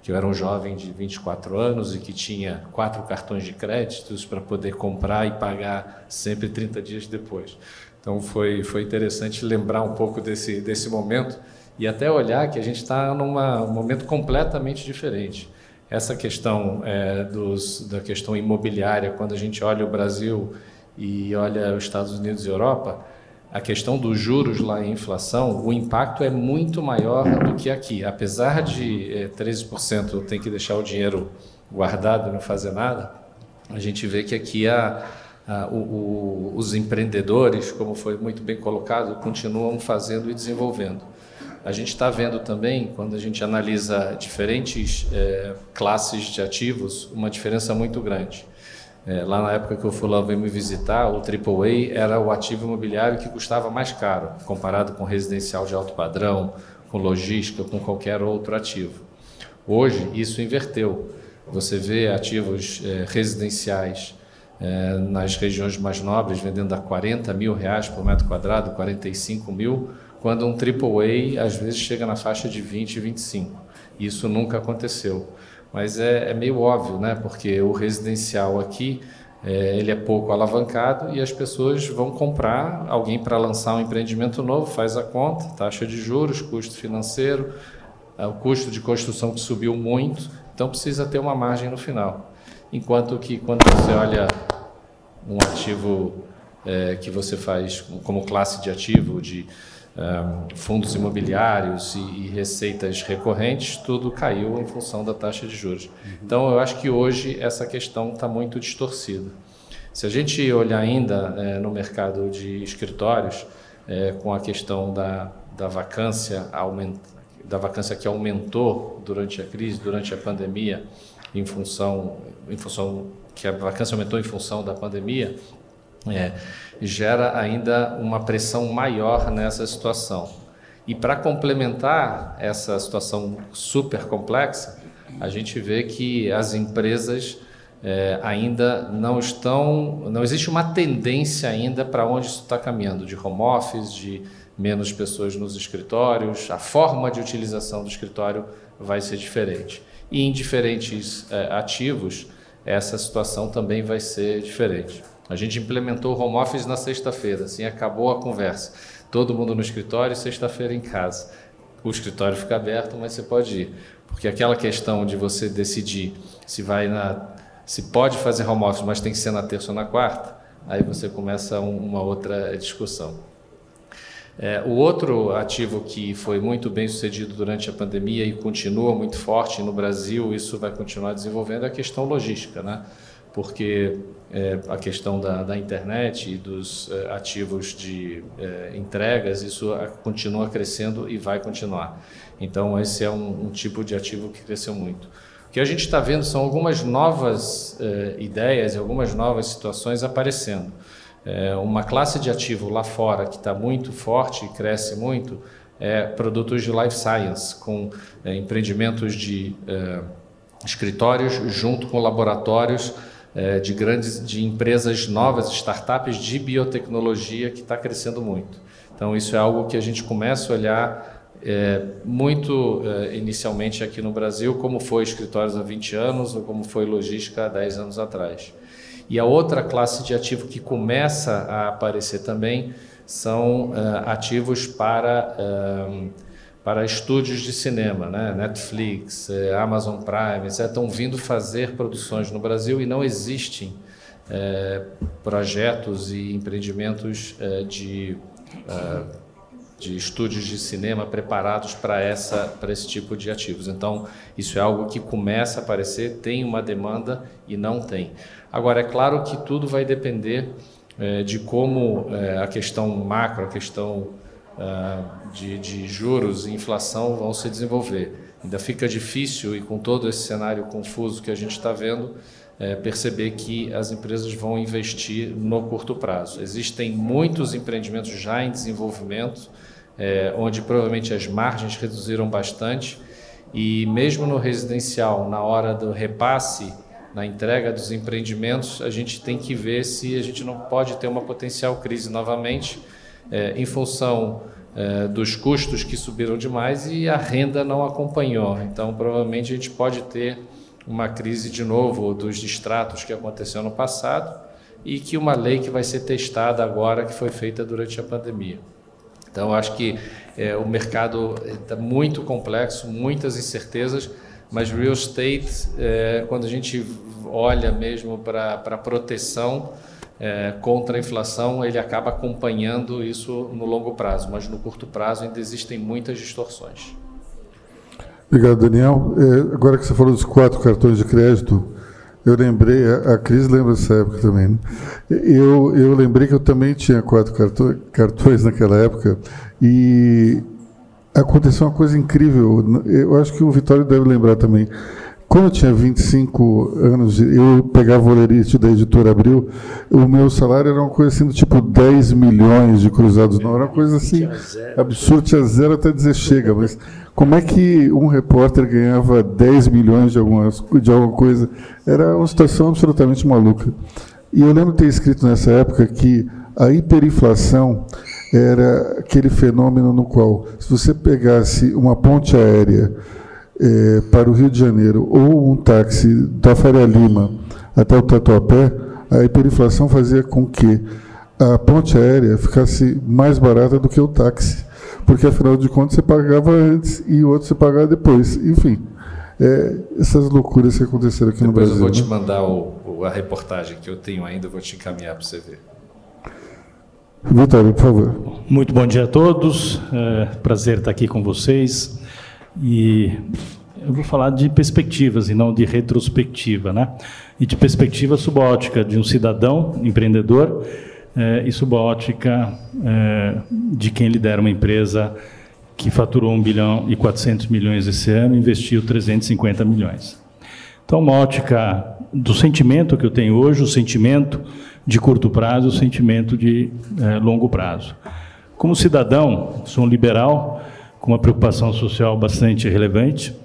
Que eu era um jovem de 24 anos e que tinha quatro cartões de créditos para poder comprar e pagar sempre 30 dias depois. Então foi, foi interessante lembrar um pouco desse, desse momento e até olhar que a gente está num momento completamente diferente essa questão é, dos, da questão imobiliária, quando a gente olha o Brasil e olha os Estados Unidos e Europa, a questão dos juros lá em inflação, o impacto é muito maior do que aqui. Apesar de é, 13% tem que deixar o dinheiro guardado e não fazer nada, a gente vê que aqui a, a, o, o, os empreendedores, como foi muito bem colocado, continuam fazendo e desenvolvendo. A gente está vendo também, quando a gente analisa diferentes é, classes de ativos, uma diferença muito grande. É, lá na época que o fulano veio me visitar, o AAA era o ativo imobiliário que custava mais caro, comparado com residencial de alto padrão, com logística, com qualquer outro ativo. Hoje, isso inverteu. Você vê ativos é, residenciais é, nas regiões mais nobres vendendo a 40 mil reais por metro quadrado, 45 mil, quando um AAA às vezes chega na faixa de 20, 25. Isso nunca aconteceu. Mas é, é meio óbvio, né? porque o residencial aqui é, ele é pouco alavancado e as pessoas vão comprar alguém para lançar um empreendimento novo, faz a conta, taxa de juros, custo financeiro, é, o custo de construção que subiu muito, então precisa ter uma margem no final. Enquanto que quando você olha um ativo é, que você faz como classe de ativo, de um, fundos imobiliários e, e, receitas recorrentes, tudo caiu em função da taxa de juros. Uhum. Então, eu acho que hoje essa questão está muito distorcida. Se a gente olhar ainda é, no mercado de escritórios, é, com a questão da, da vacância da vacância que aumentou durante a crise, durante a pandemia, em função, em função que a vacância aumentou em função da pandemia, é, gera ainda uma pressão maior nessa situação. E para complementar essa situação super complexa, a gente vê que as empresas é, ainda não estão, não existe uma tendência ainda para onde isso está caminhando, de home office, de menos pessoas nos escritórios, a forma de utilização do escritório vai ser diferente. E em diferentes é, ativos, essa situação também vai ser diferente. A gente implementou o home office na sexta-feira, assim acabou a conversa. Todo mundo no escritório, sexta-feira em casa. O escritório fica aberto, mas você pode ir. Porque aquela questão de você decidir se vai na se pode fazer home office, mas tem que ser na terça ou na quarta, aí você começa um, uma outra discussão. É, o outro ativo que foi muito bem sucedido durante a pandemia e continua muito forte no Brasil, isso vai continuar desenvolvendo, é a questão logística, né? porque é, a questão da, da, internet e dos é, ativos de é, entregas, isso continua crescendo e vai continuar. Então, esse é um, um tipo de ativo que cresceu muito. O que a gente está vendo são algumas novas é, ideias e algumas novas situações aparecendo. É, uma classe de ativo lá fora que está muito forte e cresce muito é produtos de life science, com é, empreendimentos de escritórios junto com laboratórios é, de grandes de empresas novas, startups de biotecnologia que está crescendo muito. Então isso é algo que a gente começa a olhar é, muito é, inicialmente aqui no Brasil, como foi escritórios há 20 anos ou como foi logística há 10 anos atrás. E a outra classe de ativo que começa a aparecer também são ativos para para estúdios de cinema, né? Netflix, Amazon Prime, estão vindo fazer produções no Brasil e não existem é, projetos e empreendimentos é, de, é, de estúdios de cinema preparados para essa para esse tipo de ativos. Então, isso é algo que começa a aparecer, tem uma demanda e não tem. Agora, é claro que tudo vai depender é, de como é, a questão macro, a questão é, de, de juros e inflação vão se desenvolver. Ainda fica difícil, e com todo esse cenário confuso que a gente está vendo, é, perceber que as empresas vão investir no curto prazo. Existem muitos empreendimentos já em desenvolvimento, é, onde provavelmente as margens reduziram bastante, e mesmo no residencial, na hora do repasse, na entrega dos empreendimentos, a gente tem que ver se a gente não pode ter uma potencial crise novamente, é, em função é, dos custos que subiram demais e a renda não acompanhou. Então, provavelmente a gente pode ter uma crise de novo dos distratos que aconteceu no passado e que uma lei que vai ser testada agora, que foi feita durante a pandemia. Então, acho que é, o mercado está muito complexo, muitas incertezas, mas real estate, é, quando a gente olha mesmo para proteção é, contra a inflação, ele acaba acompanhando isso no longo prazo, mas no curto prazo ainda existem muitas distorções. Obrigado, Daniel. É, agora que você falou dos quatro cartões de crédito, eu lembrei, a, a lembra dessa época também, né? eu, eu lembrei que eu também tinha quatro cartões, cartões naquela época e aconteceu uma coisa incrível. Eu acho que o Vitório deve lembrar também. Quando eu tinha 25 anos, eu pegava o Olerite da editora Abril, o meu salário era uma coisa assim do tipo 10 milhões de cruzados, não era uma coisa assim absurda, tinha zero até dizer chega, mas como é que um repórter ganhava 10 milhões de, alguma, de alguma coisa? Era uma situação absolutamente maluca. E eu lembro de ter escrito nessa época que a hiperinflação era aquele fenômeno no qual, se você pegasse uma ponte aérea é, para o Rio de Janeiro ou um táxi da Faria Lima até o Tatuapé, a hiperinflação fazia com que a ponte aérea ficasse mais barata do que o táxi, porque afinal de contas você pagava antes e o outro você pagava depois. Enfim, é, essas loucuras que aconteceram aqui depois no Brasil. eu vou te né? mandar o, a reportagem que eu tenho ainda, vou te encaminhar para você ver. Vitório, por favor. Muito bom dia a todos. É, prazer estar aqui com vocês. E eu vou falar de perspectivas e não de retrospectiva, né? E de perspectiva sob a ótica de um cidadão empreendedor é, e sob a ótica é, de quem lidera uma empresa que faturou 1 bilhão e 400 milhões esse ano e investiu 350 milhões. Então, uma ótica do sentimento que eu tenho hoje, o sentimento de curto prazo, o sentimento de é, longo prazo. Como cidadão, sou um liberal, com uma preocupação social bastante relevante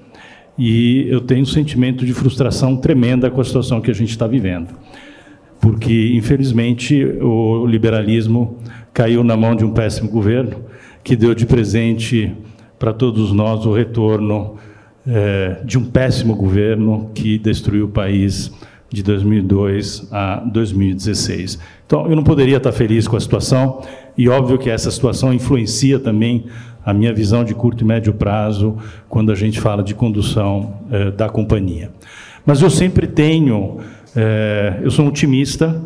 e eu tenho um sentimento de frustração tremenda com a situação que a gente está vivendo. Porque, infelizmente, o liberalismo caiu na mão de um péssimo governo que deu de presente para todos nós o retorno é, de um péssimo governo que destruiu o país de 2002 a 2016. Então, eu não poderia estar feliz com a situação, e óbvio que essa situação influencia também a minha visão de curto e médio prazo quando a gente fala de condução eh, da companhia. Mas eu sempre tenho, eh, eu sou um otimista,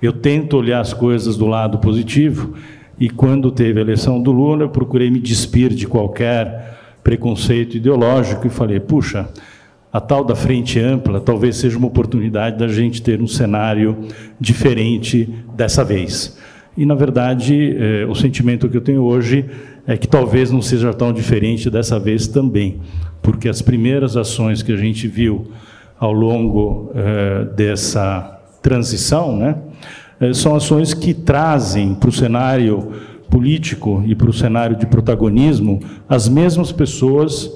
eu tento olhar as coisas do lado positivo, e quando teve a eleição do Lula, eu procurei me despir de qualquer preconceito ideológico e falei: puxa, a tal da frente ampla talvez seja uma oportunidade da gente ter um cenário diferente dessa vez. E, na verdade, eh, o sentimento que eu tenho hoje é que talvez não seja tão diferente dessa vez também, porque as primeiras ações que a gente viu ao longo eh, dessa transição né, eh, são ações que trazem para o cenário político e para o cenário de protagonismo as mesmas pessoas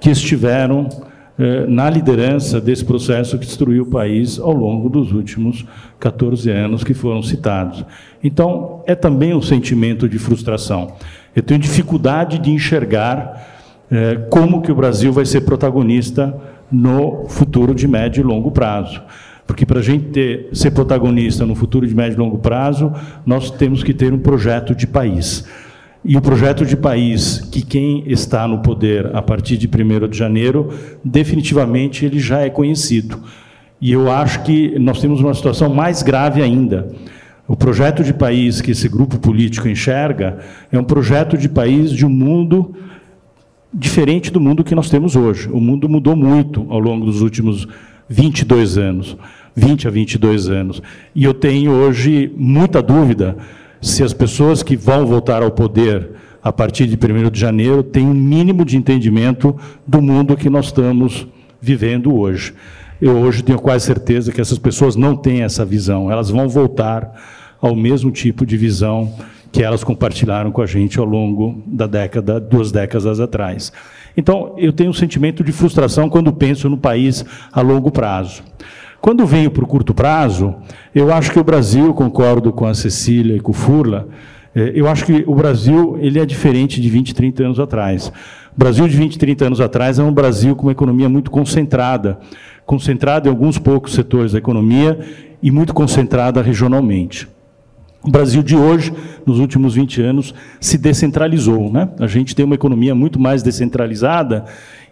que estiveram eh, na liderança desse processo que destruiu o país ao longo dos últimos 14 anos que foram citados. Então, é também um sentimento de frustração. Eu tenho dificuldade de enxergar eh, como que o Brasil vai ser protagonista no futuro de médio e longo prazo. Porque para a gente ter, ser protagonista no futuro de médio e longo prazo, nós temos que ter um projeto de país. E o projeto de país que quem está no poder a partir de 1 de janeiro, definitivamente ele já é conhecido. E eu acho que nós temos uma situação mais grave ainda. O projeto de país que esse grupo político enxerga é um projeto de país de um mundo diferente do mundo que nós temos hoje. O mundo mudou muito ao longo dos últimos 22 anos, 20 a 22 anos. E eu tenho hoje muita dúvida se as pessoas que vão voltar ao poder a partir de 1 de janeiro têm um mínimo de entendimento do mundo que nós estamos vivendo hoje. Eu hoje tenho quase certeza que essas pessoas não têm essa visão, elas vão voltar ao mesmo tipo de visão que elas compartilharam com a gente ao longo da década, duas décadas atrás. Então, eu tenho um sentimento de frustração quando penso no país a longo prazo. Quando venho para o curto prazo, eu acho que o Brasil, concordo com a Cecília e com o Furla, eh, eu acho que o Brasil ele é diferente de 20, 30 anos atrás. O Brasil de 20, 30 anos atrás é um Brasil com uma economia muito concentrada, concentrada em alguns poucos setores da economia e muito concentrada regionalmente. O Brasil de hoje, nos últimos 20 anos, se descentralizou. Né? A gente tem uma economia muito mais descentralizada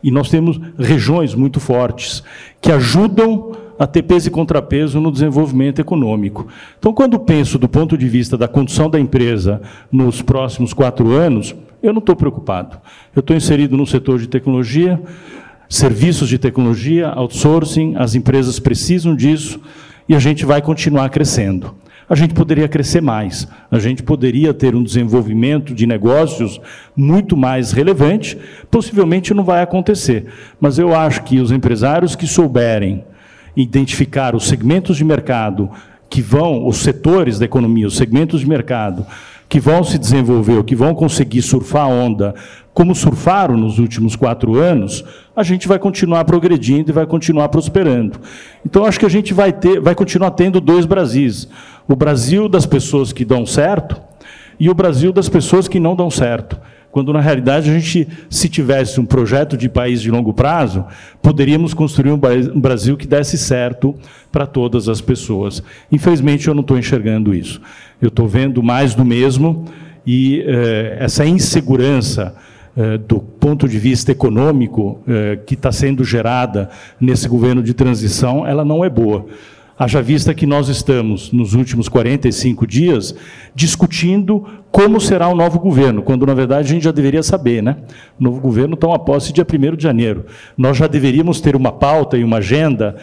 e nós temos regiões muito fortes que ajudam ter peso e contrapeso no desenvolvimento econômico. Então, quando penso do ponto de vista da condução da empresa nos próximos quatro anos, eu não estou preocupado. Eu estou inserido no setor de tecnologia, serviços de tecnologia, outsourcing, as empresas precisam disso e a gente vai continuar crescendo. A gente poderia crescer mais, a gente poderia ter um desenvolvimento de negócios muito mais relevante. Possivelmente não vai acontecer, mas eu acho que os empresários que souberem identificar os segmentos de mercado que vão, os setores da economia, os segmentos de mercado que vão se desenvolver, que vão conseguir surfar a onda, como surfaram nos últimos quatro anos, a gente vai continuar progredindo e vai continuar prosperando. Então, acho que a gente vai ter, vai continuar tendo dois Brasis: o Brasil das pessoas que dão certo e o Brasil das pessoas que não dão certo quando na realidade a gente, se tivesse um projeto de país de longo prazo, poderíamos construir um Brasil que desse certo para todas as pessoas. Infelizmente, eu não estou enxergando isso. Eu estou vendo mais do mesmo e eh, essa insegurança eh, do ponto de vista econômico eh, que está sendo gerada nesse governo de transição, ela não é boa. Haja vista que nós estamos, nos últimos 45 dias, discutindo como será o novo governo, quando na verdade a gente já deveria saber, né? O novo governo toma posse dia 1 de janeiro. Nós já deveríamos ter uma pauta e uma agenda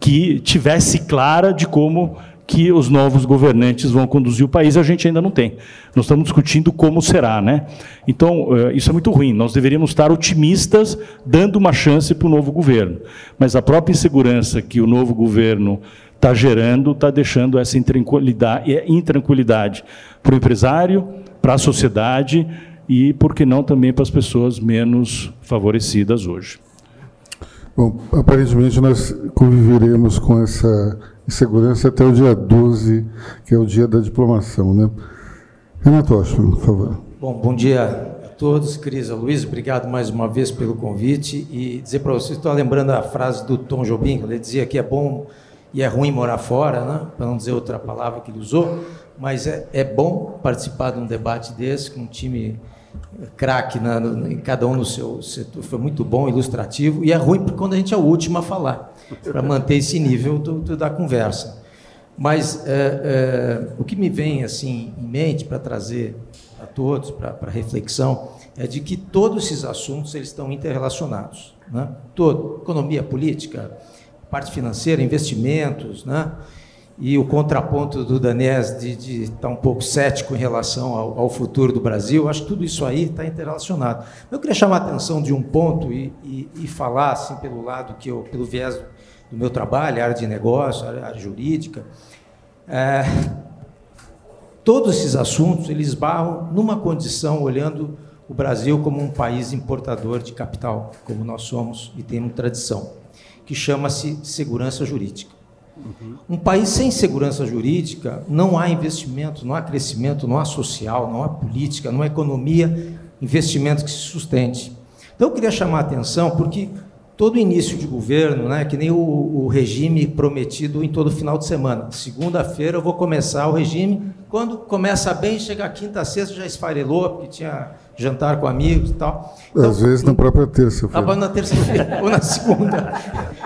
que tivesse clara de como que os novos governantes vão conduzir o país, a gente ainda não tem. Nós estamos discutindo como será, né? Então, eh, isso é muito ruim. Nós deveríamos estar otimistas, dando uma chance para o novo governo. Mas a própria insegurança que o novo governo está gerando, está deixando essa intranquilidade, é, intranquilidade para o empresário, para a sociedade e, por que não, também para as pessoas menos favorecidas hoje. Bom, aparentemente nós conviveremos com essa insegurança até o dia 12, que é o dia da diplomação. Né? Renato Oshman, por favor. Bom, bom dia a todos. Cris, Luiz, obrigado mais uma vez pelo convite. E dizer para vocês, estou lembrando a frase do Tom Jobim, ele dizia que é bom e é ruim morar fora, né? para não dizer outra palavra que ele usou, mas é, é bom participar de um debate desse com um time craque em cada um no seu setor, foi muito bom, ilustrativo, e é ruim porque quando a gente é o último a falar, para manter esse nível do, do, da conversa. Mas é, é, o que me vem assim em mente para trazer a todos, para reflexão, é de que todos esses assuntos eles estão interrelacionados. Né? Todo, economia, política, parte financeira, investimentos, né? e o contraponto do Danés de, estar tá um pouco cético em relação ao, ao, futuro do Brasil, acho que tudo isso aí está interrelacionado. Eu queria chamar a atenção de um ponto e, e, e, falar, assim, pelo lado que eu, pelo viés do meu trabalho, área de negócio, área, área jurídica, é, todos esses assuntos eles barram numa condição olhando o Brasil como um país importador de capital, como nós somos e temos tradição que chama-se segurança jurídica. Uhum. Um país sem segurança jurídica não há investimento, não há crescimento, não há social, não há política, não há economia, investimento que se sustente. Então eu queria chamar a atenção porque todo início de governo, né, que nem o, o regime prometido em todo final de semana. Segunda-feira eu vou começar o regime. Quando começa bem, chega a quinta, sexta, já esfarelou, porque tinha jantar com amigos e tal. Então, Às vezes na própria terça-feira. Ah, na terça-feira ou na segunda.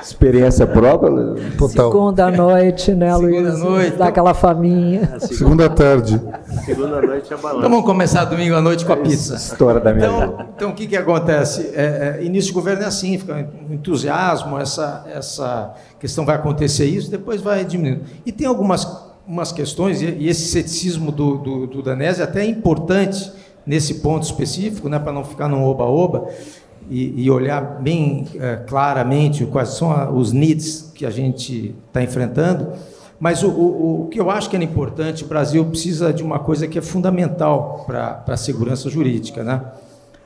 Experiência própria? Total. Segunda noite, né, Luiz? Segunda noite. Dá aquela faminha. Segunda, segunda tarde. Segunda noite é balança. Então vamos começar domingo à noite com a pizza. História da minha então, vida. Então o que, que acontece? É, é, início de governo é assim, fica um entusiasmo, essa, essa questão vai acontecer isso, depois vai diminuindo. E tem algumas umas questões, e esse ceticismo do, do, do Danese é até importante nesse ponto específico, né, para não ficar num oba-oba, e, e, olhar bem é, claramente quais são os needs que a gente está enfrentando. Mas o, o, o, que eu acho que é importante, o Brasil precisa de uma coisa que é fundamental para a segurança jurídica, né?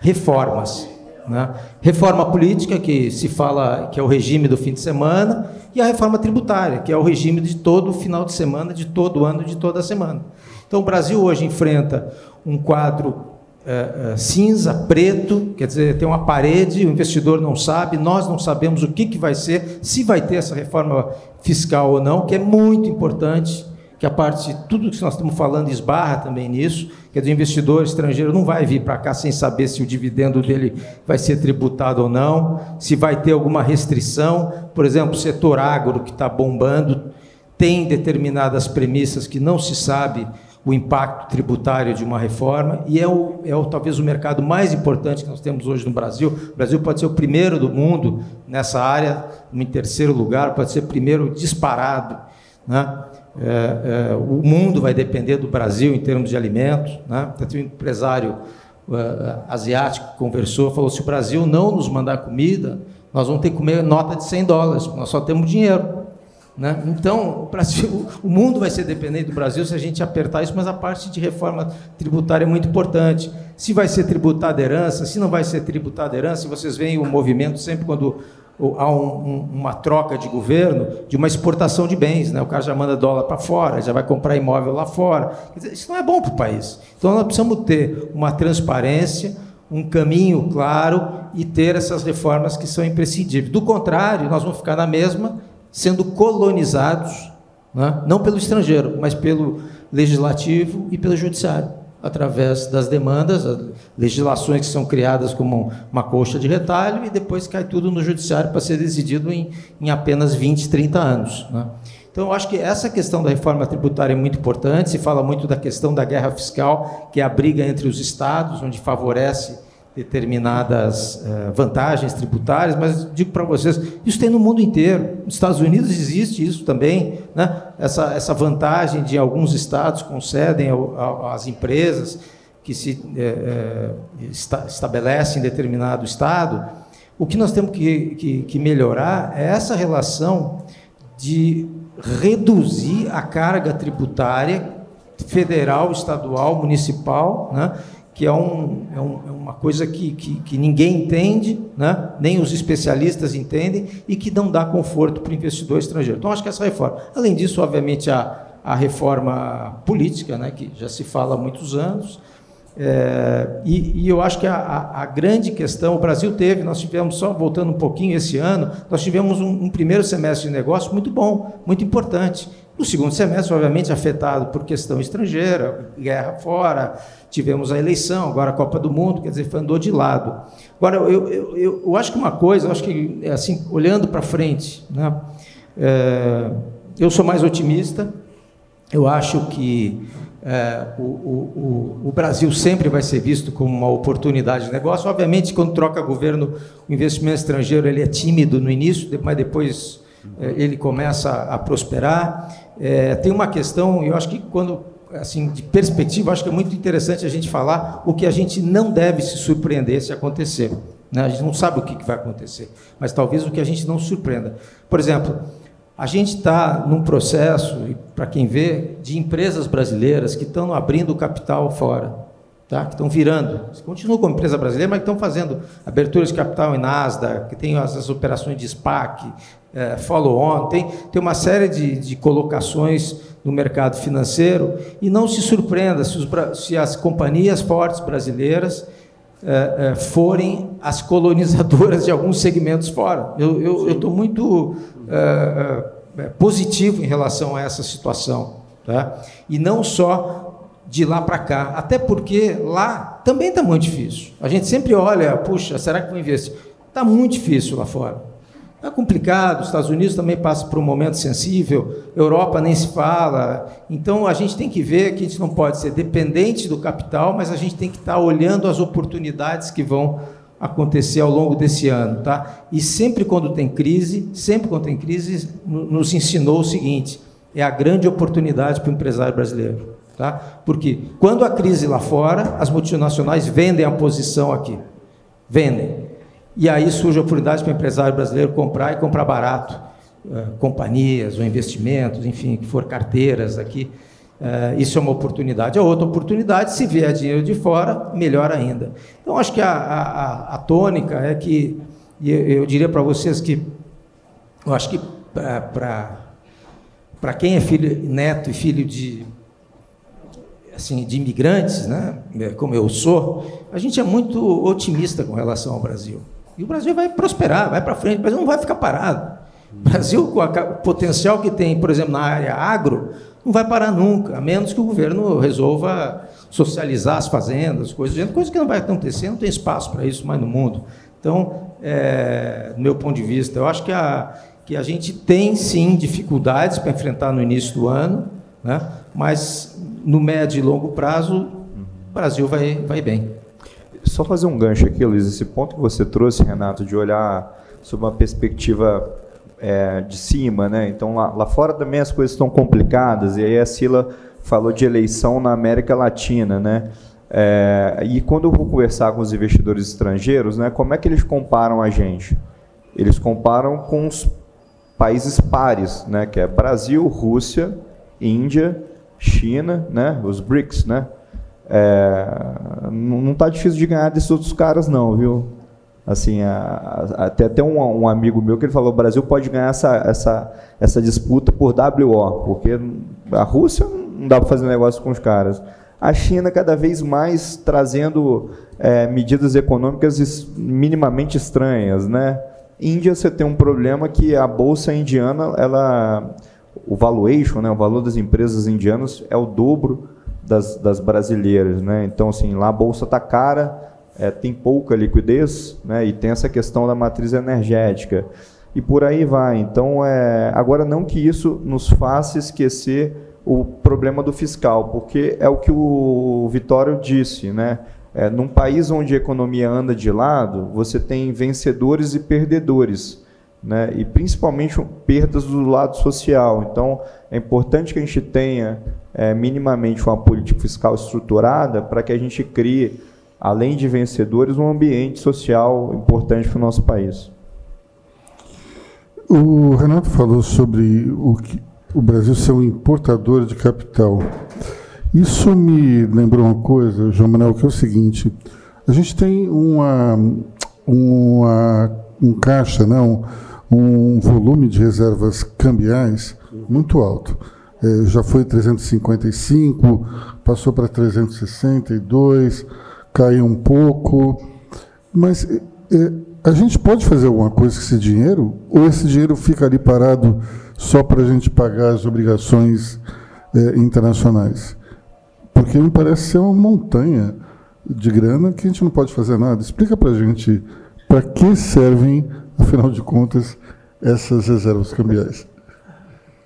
reformas. Né? Reforma política, que se fala que é o regime do fim de semana, e a reforma tributária, que é o regime de todo final de semana, de todo ano, de toda semana. Então, o Brasil hoje enfrenta um quadro é, é, cinza, preto, quer dizer, tem uma parede, o investidor não sabe, nós não sabemos o que, que vai ser, se vai ter essa reforma fiscal ou não, que é muito importante, que a parte, tudo que nós estamos falando esbarra também nisso, quer dizer, o investidor estrangeiro não vai vir para cá sem saber se o dividendo dele vai ser tributado ou não, se vai ter alguma restrição, por exemplo, o setor agro que está bombando, tem determinadas premissas que não se sabe o impacto tributário de uma reforma e é, o, é o, talvez o mercado mais importante que nós temos hoje no Brasil. O Brasil pode ser o primeiro do mundo nessa área, em terceiro lugar, pode ser primeiro disparado. Né? É, é, o mundo vai depender do Brasil em termos de alimentos. Né? Tem um empresário uh, asiático que conversou, falou: se o Brasil não nos mandar comida, nós vamos ter que comer nota de 100 dólares, nós só temos dinheiro. Né? Então, o, Brasil, o mundo vai ser dependente do Brasil se a gente apertar isso, mas a parte de reforma tributária é muito importante. Se vai ser tributada herança, se não vai ser tributada herança, vocês veem o movimento sempre quando há um, um, uma troca de governo, de uma exportação de bens. Né? O cara já manda dólar para fora, já vai comprar imóvel lá fora. Isso não é bom para o país. Então, nós precisamos ter uma transparência, um caminho claro e ter essas reformas que são imprescindíveis. Do contrário, nós vamos ficar na mesma sendo colonizados, né? não pelo estrangeiro, mas pelo legislativo e pelo judiciário, através das demandas, legislações que são criadas como uma coxa de retalho e depois cai tudo no judiciário para ser decidido em, em apenas 20, 30 anos. Né? Então, eu acho que essa questão da reforma tributária é muito importante. Se fala muito da questão da guerra fiscal, que é a briga entre os estados, onde favorece determinadas uh, vantagens tributárias, mas digo para vocês, isso tem no mundo inteiro. Nos Estados Unidos existe isso também, né? essa, essa vantagem de alguns estados concedem às empresas que se é, é, esta, estabelecem em determinado estado. O que nós temos que, que, que melhorar é essa relação de reduzir a carga tributária federal, estadual, municipal, né? Que é, um, é, um, é uma coisa que, que, que, ninguém entende, né? nem os especialistas entendem, e que não dá conforto para o investidor estrangeiro. Então, acho que essa reforma. Além disso, obviamente, a, a reforma política, né? que já se fala há muitos anos, é, e, e, eu acho que a, a, a, grande questão, o Brasil teve, nós tivemos, só voltando um pouquinho esse ano, nós tivemos um, um primeiro semestre de negócio muito bom, muito importante. No segundo semestre, obviamente, afetado por questão estrangeira, guerra fora, tivemos a eleição, agora a Copa do Mundo, quer dizer, andou de lado. Agora, eu, eu, eu, eu acho que uma coisa, eu acho que, é assim, olhando para frente, né, é, eu sou mais otimista, eu acho que é, o, o, o, Brasil sempre vai ser visto como uma oportunidade de negócio. Obviamente, quando troca governo, o investimento estrangeiro ele é tímido no início, mas depois é, ele começa a, a prosperar. É, tem uma questão, eu acho que quando assim de perspectiva, acho que é muito interessante a gente falar o que a gente não deve se surpreender se acontecer. Né? A gente não sabe o que, vai acontecer, mas talvez o que a gente não surpreenda. Por exemplo, a gente está num processo, para quem vê, de empresas brasileiras que estão abrindo capital fora, tá? que estão virando. Continuam como empresa brasileira, mas estão fazendo aberturas de capital em Nasdaq, que tem as, as operações de SPAC, é, follow-on, tem, tem uma série de, de colocações no mercado financeiro e não se surpreenda se, os, se as companhias fortes brasileiras é, é, forem as colonizadoras de alguns segmentos fora. Eu estou muito é, positivo em relação a essa situação. Tá? E não só de lá para cá, até porque lá também está muito difícil. A gente sempre olha, puxa, será que vou investir? Está muito difícil lá fora. É complicado, os Estados Unidos também passa por um momento sensível, Europa nem se fala. Então a gente tem que ver que a gente não pode ser dependente do capital, mas a gente tem que estar olhando as oportunidades que vão acontecer ao longo desse ano, tá? E sempre quando tem crise, sempre quando tem crise, nos ensinou o seguinte: é a grande oportunidade para o empresário brasileiro, tá? Porque quando a crise lá fora, as multinacionais vendem a posição aqui, vendem. E aí surge a oportunidade para o empresário brasileiro comprar e comprar barato. Uh, companhias ou investimentos, enfim, que for carteiras aqui. Uh, isso é uma oportunidade. A outra oportunidade, se vier dinheiro de fora, melhor ainda. Então, acho que a, a, a tônica é que, eu, eu diria para vocês que, eu acho que para quem é filho, neto e filho de assim, de imigrantes, né, como eu sou, a gente é muito otimista com relação ao Brasil. E o Brasil vai prosperar, vai para frente, o Brasil não vai ficar parado. O Brasil, com o potencial que tem, por exemplo, na área agro, não vai parar nunca, a menos que o governo resolva socializar as fazendas, coisas, coisa que não vai acontecer, não tem espaço para isso mais no mundo. Então, é, do meu ponto de vista, eu acho que a, que a gente tem sim dificuldades para enfrentar no início do ano, né? mas no médio e longo prazo, o Brasil vai, vai bem. Só fazer um gancho aqui, Luiz, esse ponto que você trouxe, Renato, de olhar sob uma perspectiva é, de cima, né? Então lá, lá fora também as coisas estão complicadas, e aí a Sila falou de eleição na América Latina, né? É, e quando eu vou conversar com os investidores estrangeiros, né, como é que eles comparam a gente? Eles comparam com os países pares, né, que é Brasil, Rússia, Índia, China, né, os BRICS, né? É, não está difícil de ganhar desses outros caras, não, viu? Assim, a, a, até até um, um, amigo meu que ele falou: o Brasil pode ganhar essa, essa, essa disputa por WO, porque a Rússia não dá para fazer negócio com os caras. A China cada vez mais trazendo é, medidas econômicas minimamente estranhas, né? Índia você tem um problema que a bolsa indiana, ela, o valuation, né, o valor das empresas indianas é o dobro das, das brasileiras, né? Então, assim, lá a bolsa está cara, é, tem pouca liquidez, né? E tem essa questão da matriz energética e por aí vai. Então, é, agora não que isso nos faça esquecer o problema do fiscal, porque é o que o Vitório disse, né? É, num país onde a economia anda de lado, você tem vencedores e perdedores, né? E principalmente perdas do lado social. Então, é importante que a gente tenha é, minimamente uma política fiscal estruturada para que a gente crie, além de vencedores, um ambiente social importante para o nosso país. O Renato falou sobre o, que, o Brasil ser um importador de capital. Isso me lembrou uma coisa, João Manuel, que é o seguinte: a gente tem uma, uma um caixa, não, né, um volume de reservas cambiais muito alto é, já foi 355, passou para 362, caiu um pouco. Mas é, é, a gente pode fazer alguma coisa com esse dinheiro? Ou esse dinheiro fica ali parado só para a gente pagar as obrigações é, internacionais? Porque me parece ser uma montanha de grana que a gente não pode fazer nada. Explica para a gente para que servem, afinal de contas, essas reservas cambiais.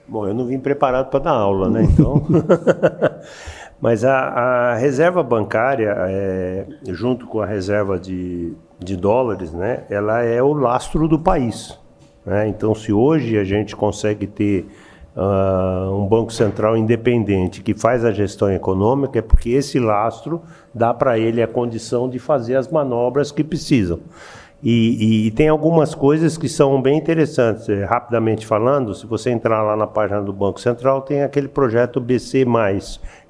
Bom, eu não vim preparado para dar aula, né? Então. Mas a, a, reserva bancária, é, junto com a reserva de, de dólares, né, ela é o lastro do país. Né? Então, se hoje a gente consegue ter uh, um Banco Central independente que faz a gestão econômica, é porque esse lastro dá para ele a condição de fazer as manobras que precisam. E, e, tem algumas coisas que são bem interessantes. É, rapidamente falando, se você entrar lá na página do Banco Central, tem aquele projeto BC.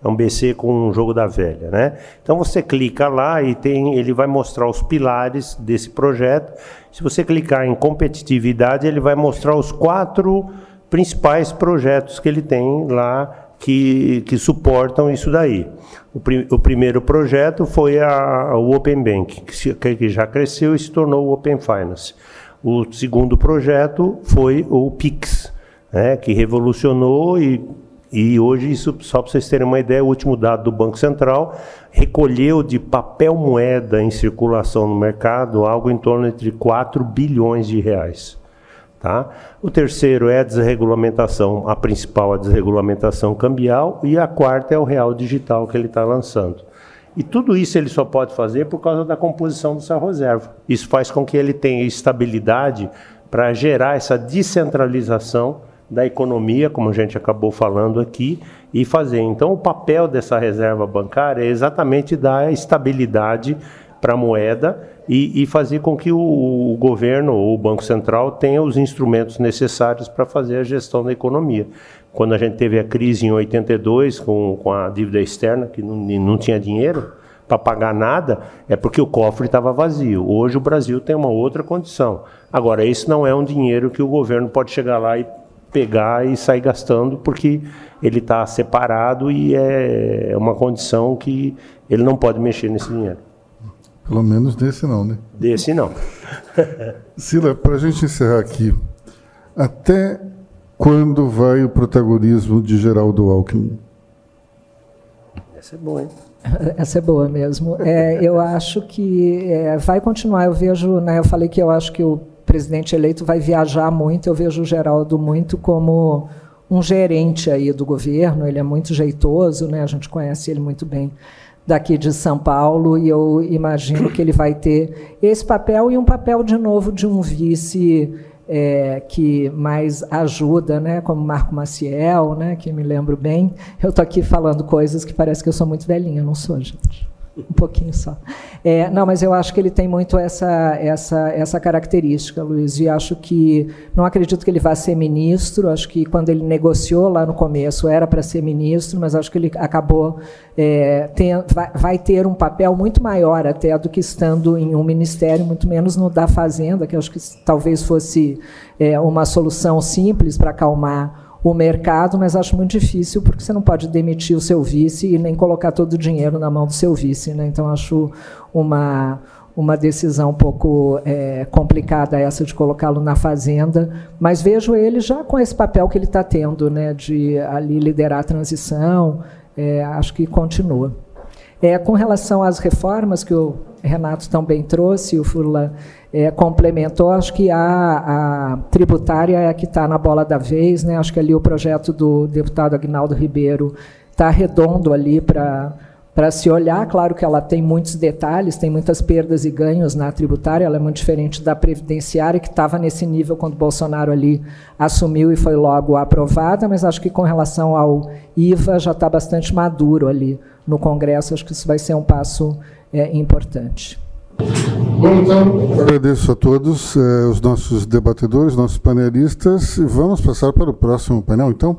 É um BC com um jogo da velha. Né? Então você clica lá e tem, ele vai mostrar os pilares desse projeto. Se você clicar em competitividade, ele vai mostrar os quatro principais projetos que ele tem lá que, que suportam isso daí. O, prim, o primeiro projeto foi a, o Open Bank, que, se, que já cresceu e se tornou o Open Finance. O segundo projeto foi o PIX, né, que revolucionou e, e hoje, isso, só para vocês terem uma ideia, o último dado do Banco Central recolheu de papel moeda em circulação no mercado algo em torno de 4 bilhões de reais. Tá? O terceiro é a desregulamentação, a principal a desregulamentação cambial, e a quarta é o real digital que ele está lançando. E tudo isso ele só pode fazer por causa da composição do sua reserva. Isso faz com que ele tenha estabilidade para gerar essa descentralização da economia, como a gente acabou falando aqui, e fazer. Então, o papel dessa reserva bancária é exatamente dar estabilidade para a moeda e, e, fazer com que o, o, governo ou o Banco Central tenha os instrumentos necessários para fazer a gestão da economia. Quando a gente teve a crise em 82 com, com a dívida externa, que não, não tinha dinheiro para pagar nada, é porque o cofre estava vazio. Hoje o Brasil tem uma outra condição. Agora, esse não é um dinheiro que o governo pode chegar lá e pegar e sair gastando, porque ele está separado e é uma condição que ele não pode mexer nesse dinheiro. Pelo menos desse não, né? Desse não. Sila, para a gente encerrar aqui, até quando vai o protagonismo de Geraldo Alckmin? Essa é boa, hein? Essa é boa mesmo. É, eu acho que é, vai continuar. Eu vejo, né, eu falei que eu acho que o presidente eleito vai viajar muito. Eu vejo o Geraldo muito como um gerente aí do governo. Ele é muito jeitoso, né? A gente conhece ele muito bem daqui de São Paulo e eu imagino que ele vai ter esse papel e um papel de novo de um vice é, que mais ajuda, né, como Marco Maciel, né, que me lembro bem. Eu estou aqui falando coisas que parece que eu sou muito velhinha, não sou, gente um pouquinho só. É, não, mas eu acho que ele tem muito essa, essa, essa característica, Luiz, e acho que não acredito que ele vá ser ministro. Acho que quando ele negociou lá no começo era para ser ministro, mas acho que ele acabou é, tem, vai, vai, ter um papel muito maior até do que estando em um ministério, muito menos no da Fazenda, que acho que talvez fosse é, uma solução simples para acalmar o mercado, mas acho muito difícil porque você não pode demitir o seu vice e nem colocar todo o dinheiro na mão do seu vice. Né? Então, acho uma, uma decisão um pouco é, complicada essa de colocá-lo na fazenda, mas vejo ele já com esse papel que ele está tendo, né, de ali liderar a transição, é, acho que continua. É, com relação às reformas que o Renato também trouxe, o Furlan é, complementou, acho que a, a tributária é a que está na bola da vez, né? acho que ali o projeto do deputado Agnaldo Ribeiro está redondo ali para para se olhar, claro que ela tem muitos detalhes, tem muitas perdas e ganhos na tributária, ela é muito diferente da previdenciária, que estava nesse nível quando Bolsonaro ali assumiu e foi logo aprovada, mas acho que com relação ao IVA já está bastante maduro ali no Congresso, acho que isso vai ser um passo é, importante. Bom, então, agradeço a todos eh, os nossos debatedores, nossos panelistas, e vamos passar para o próximo painel, então.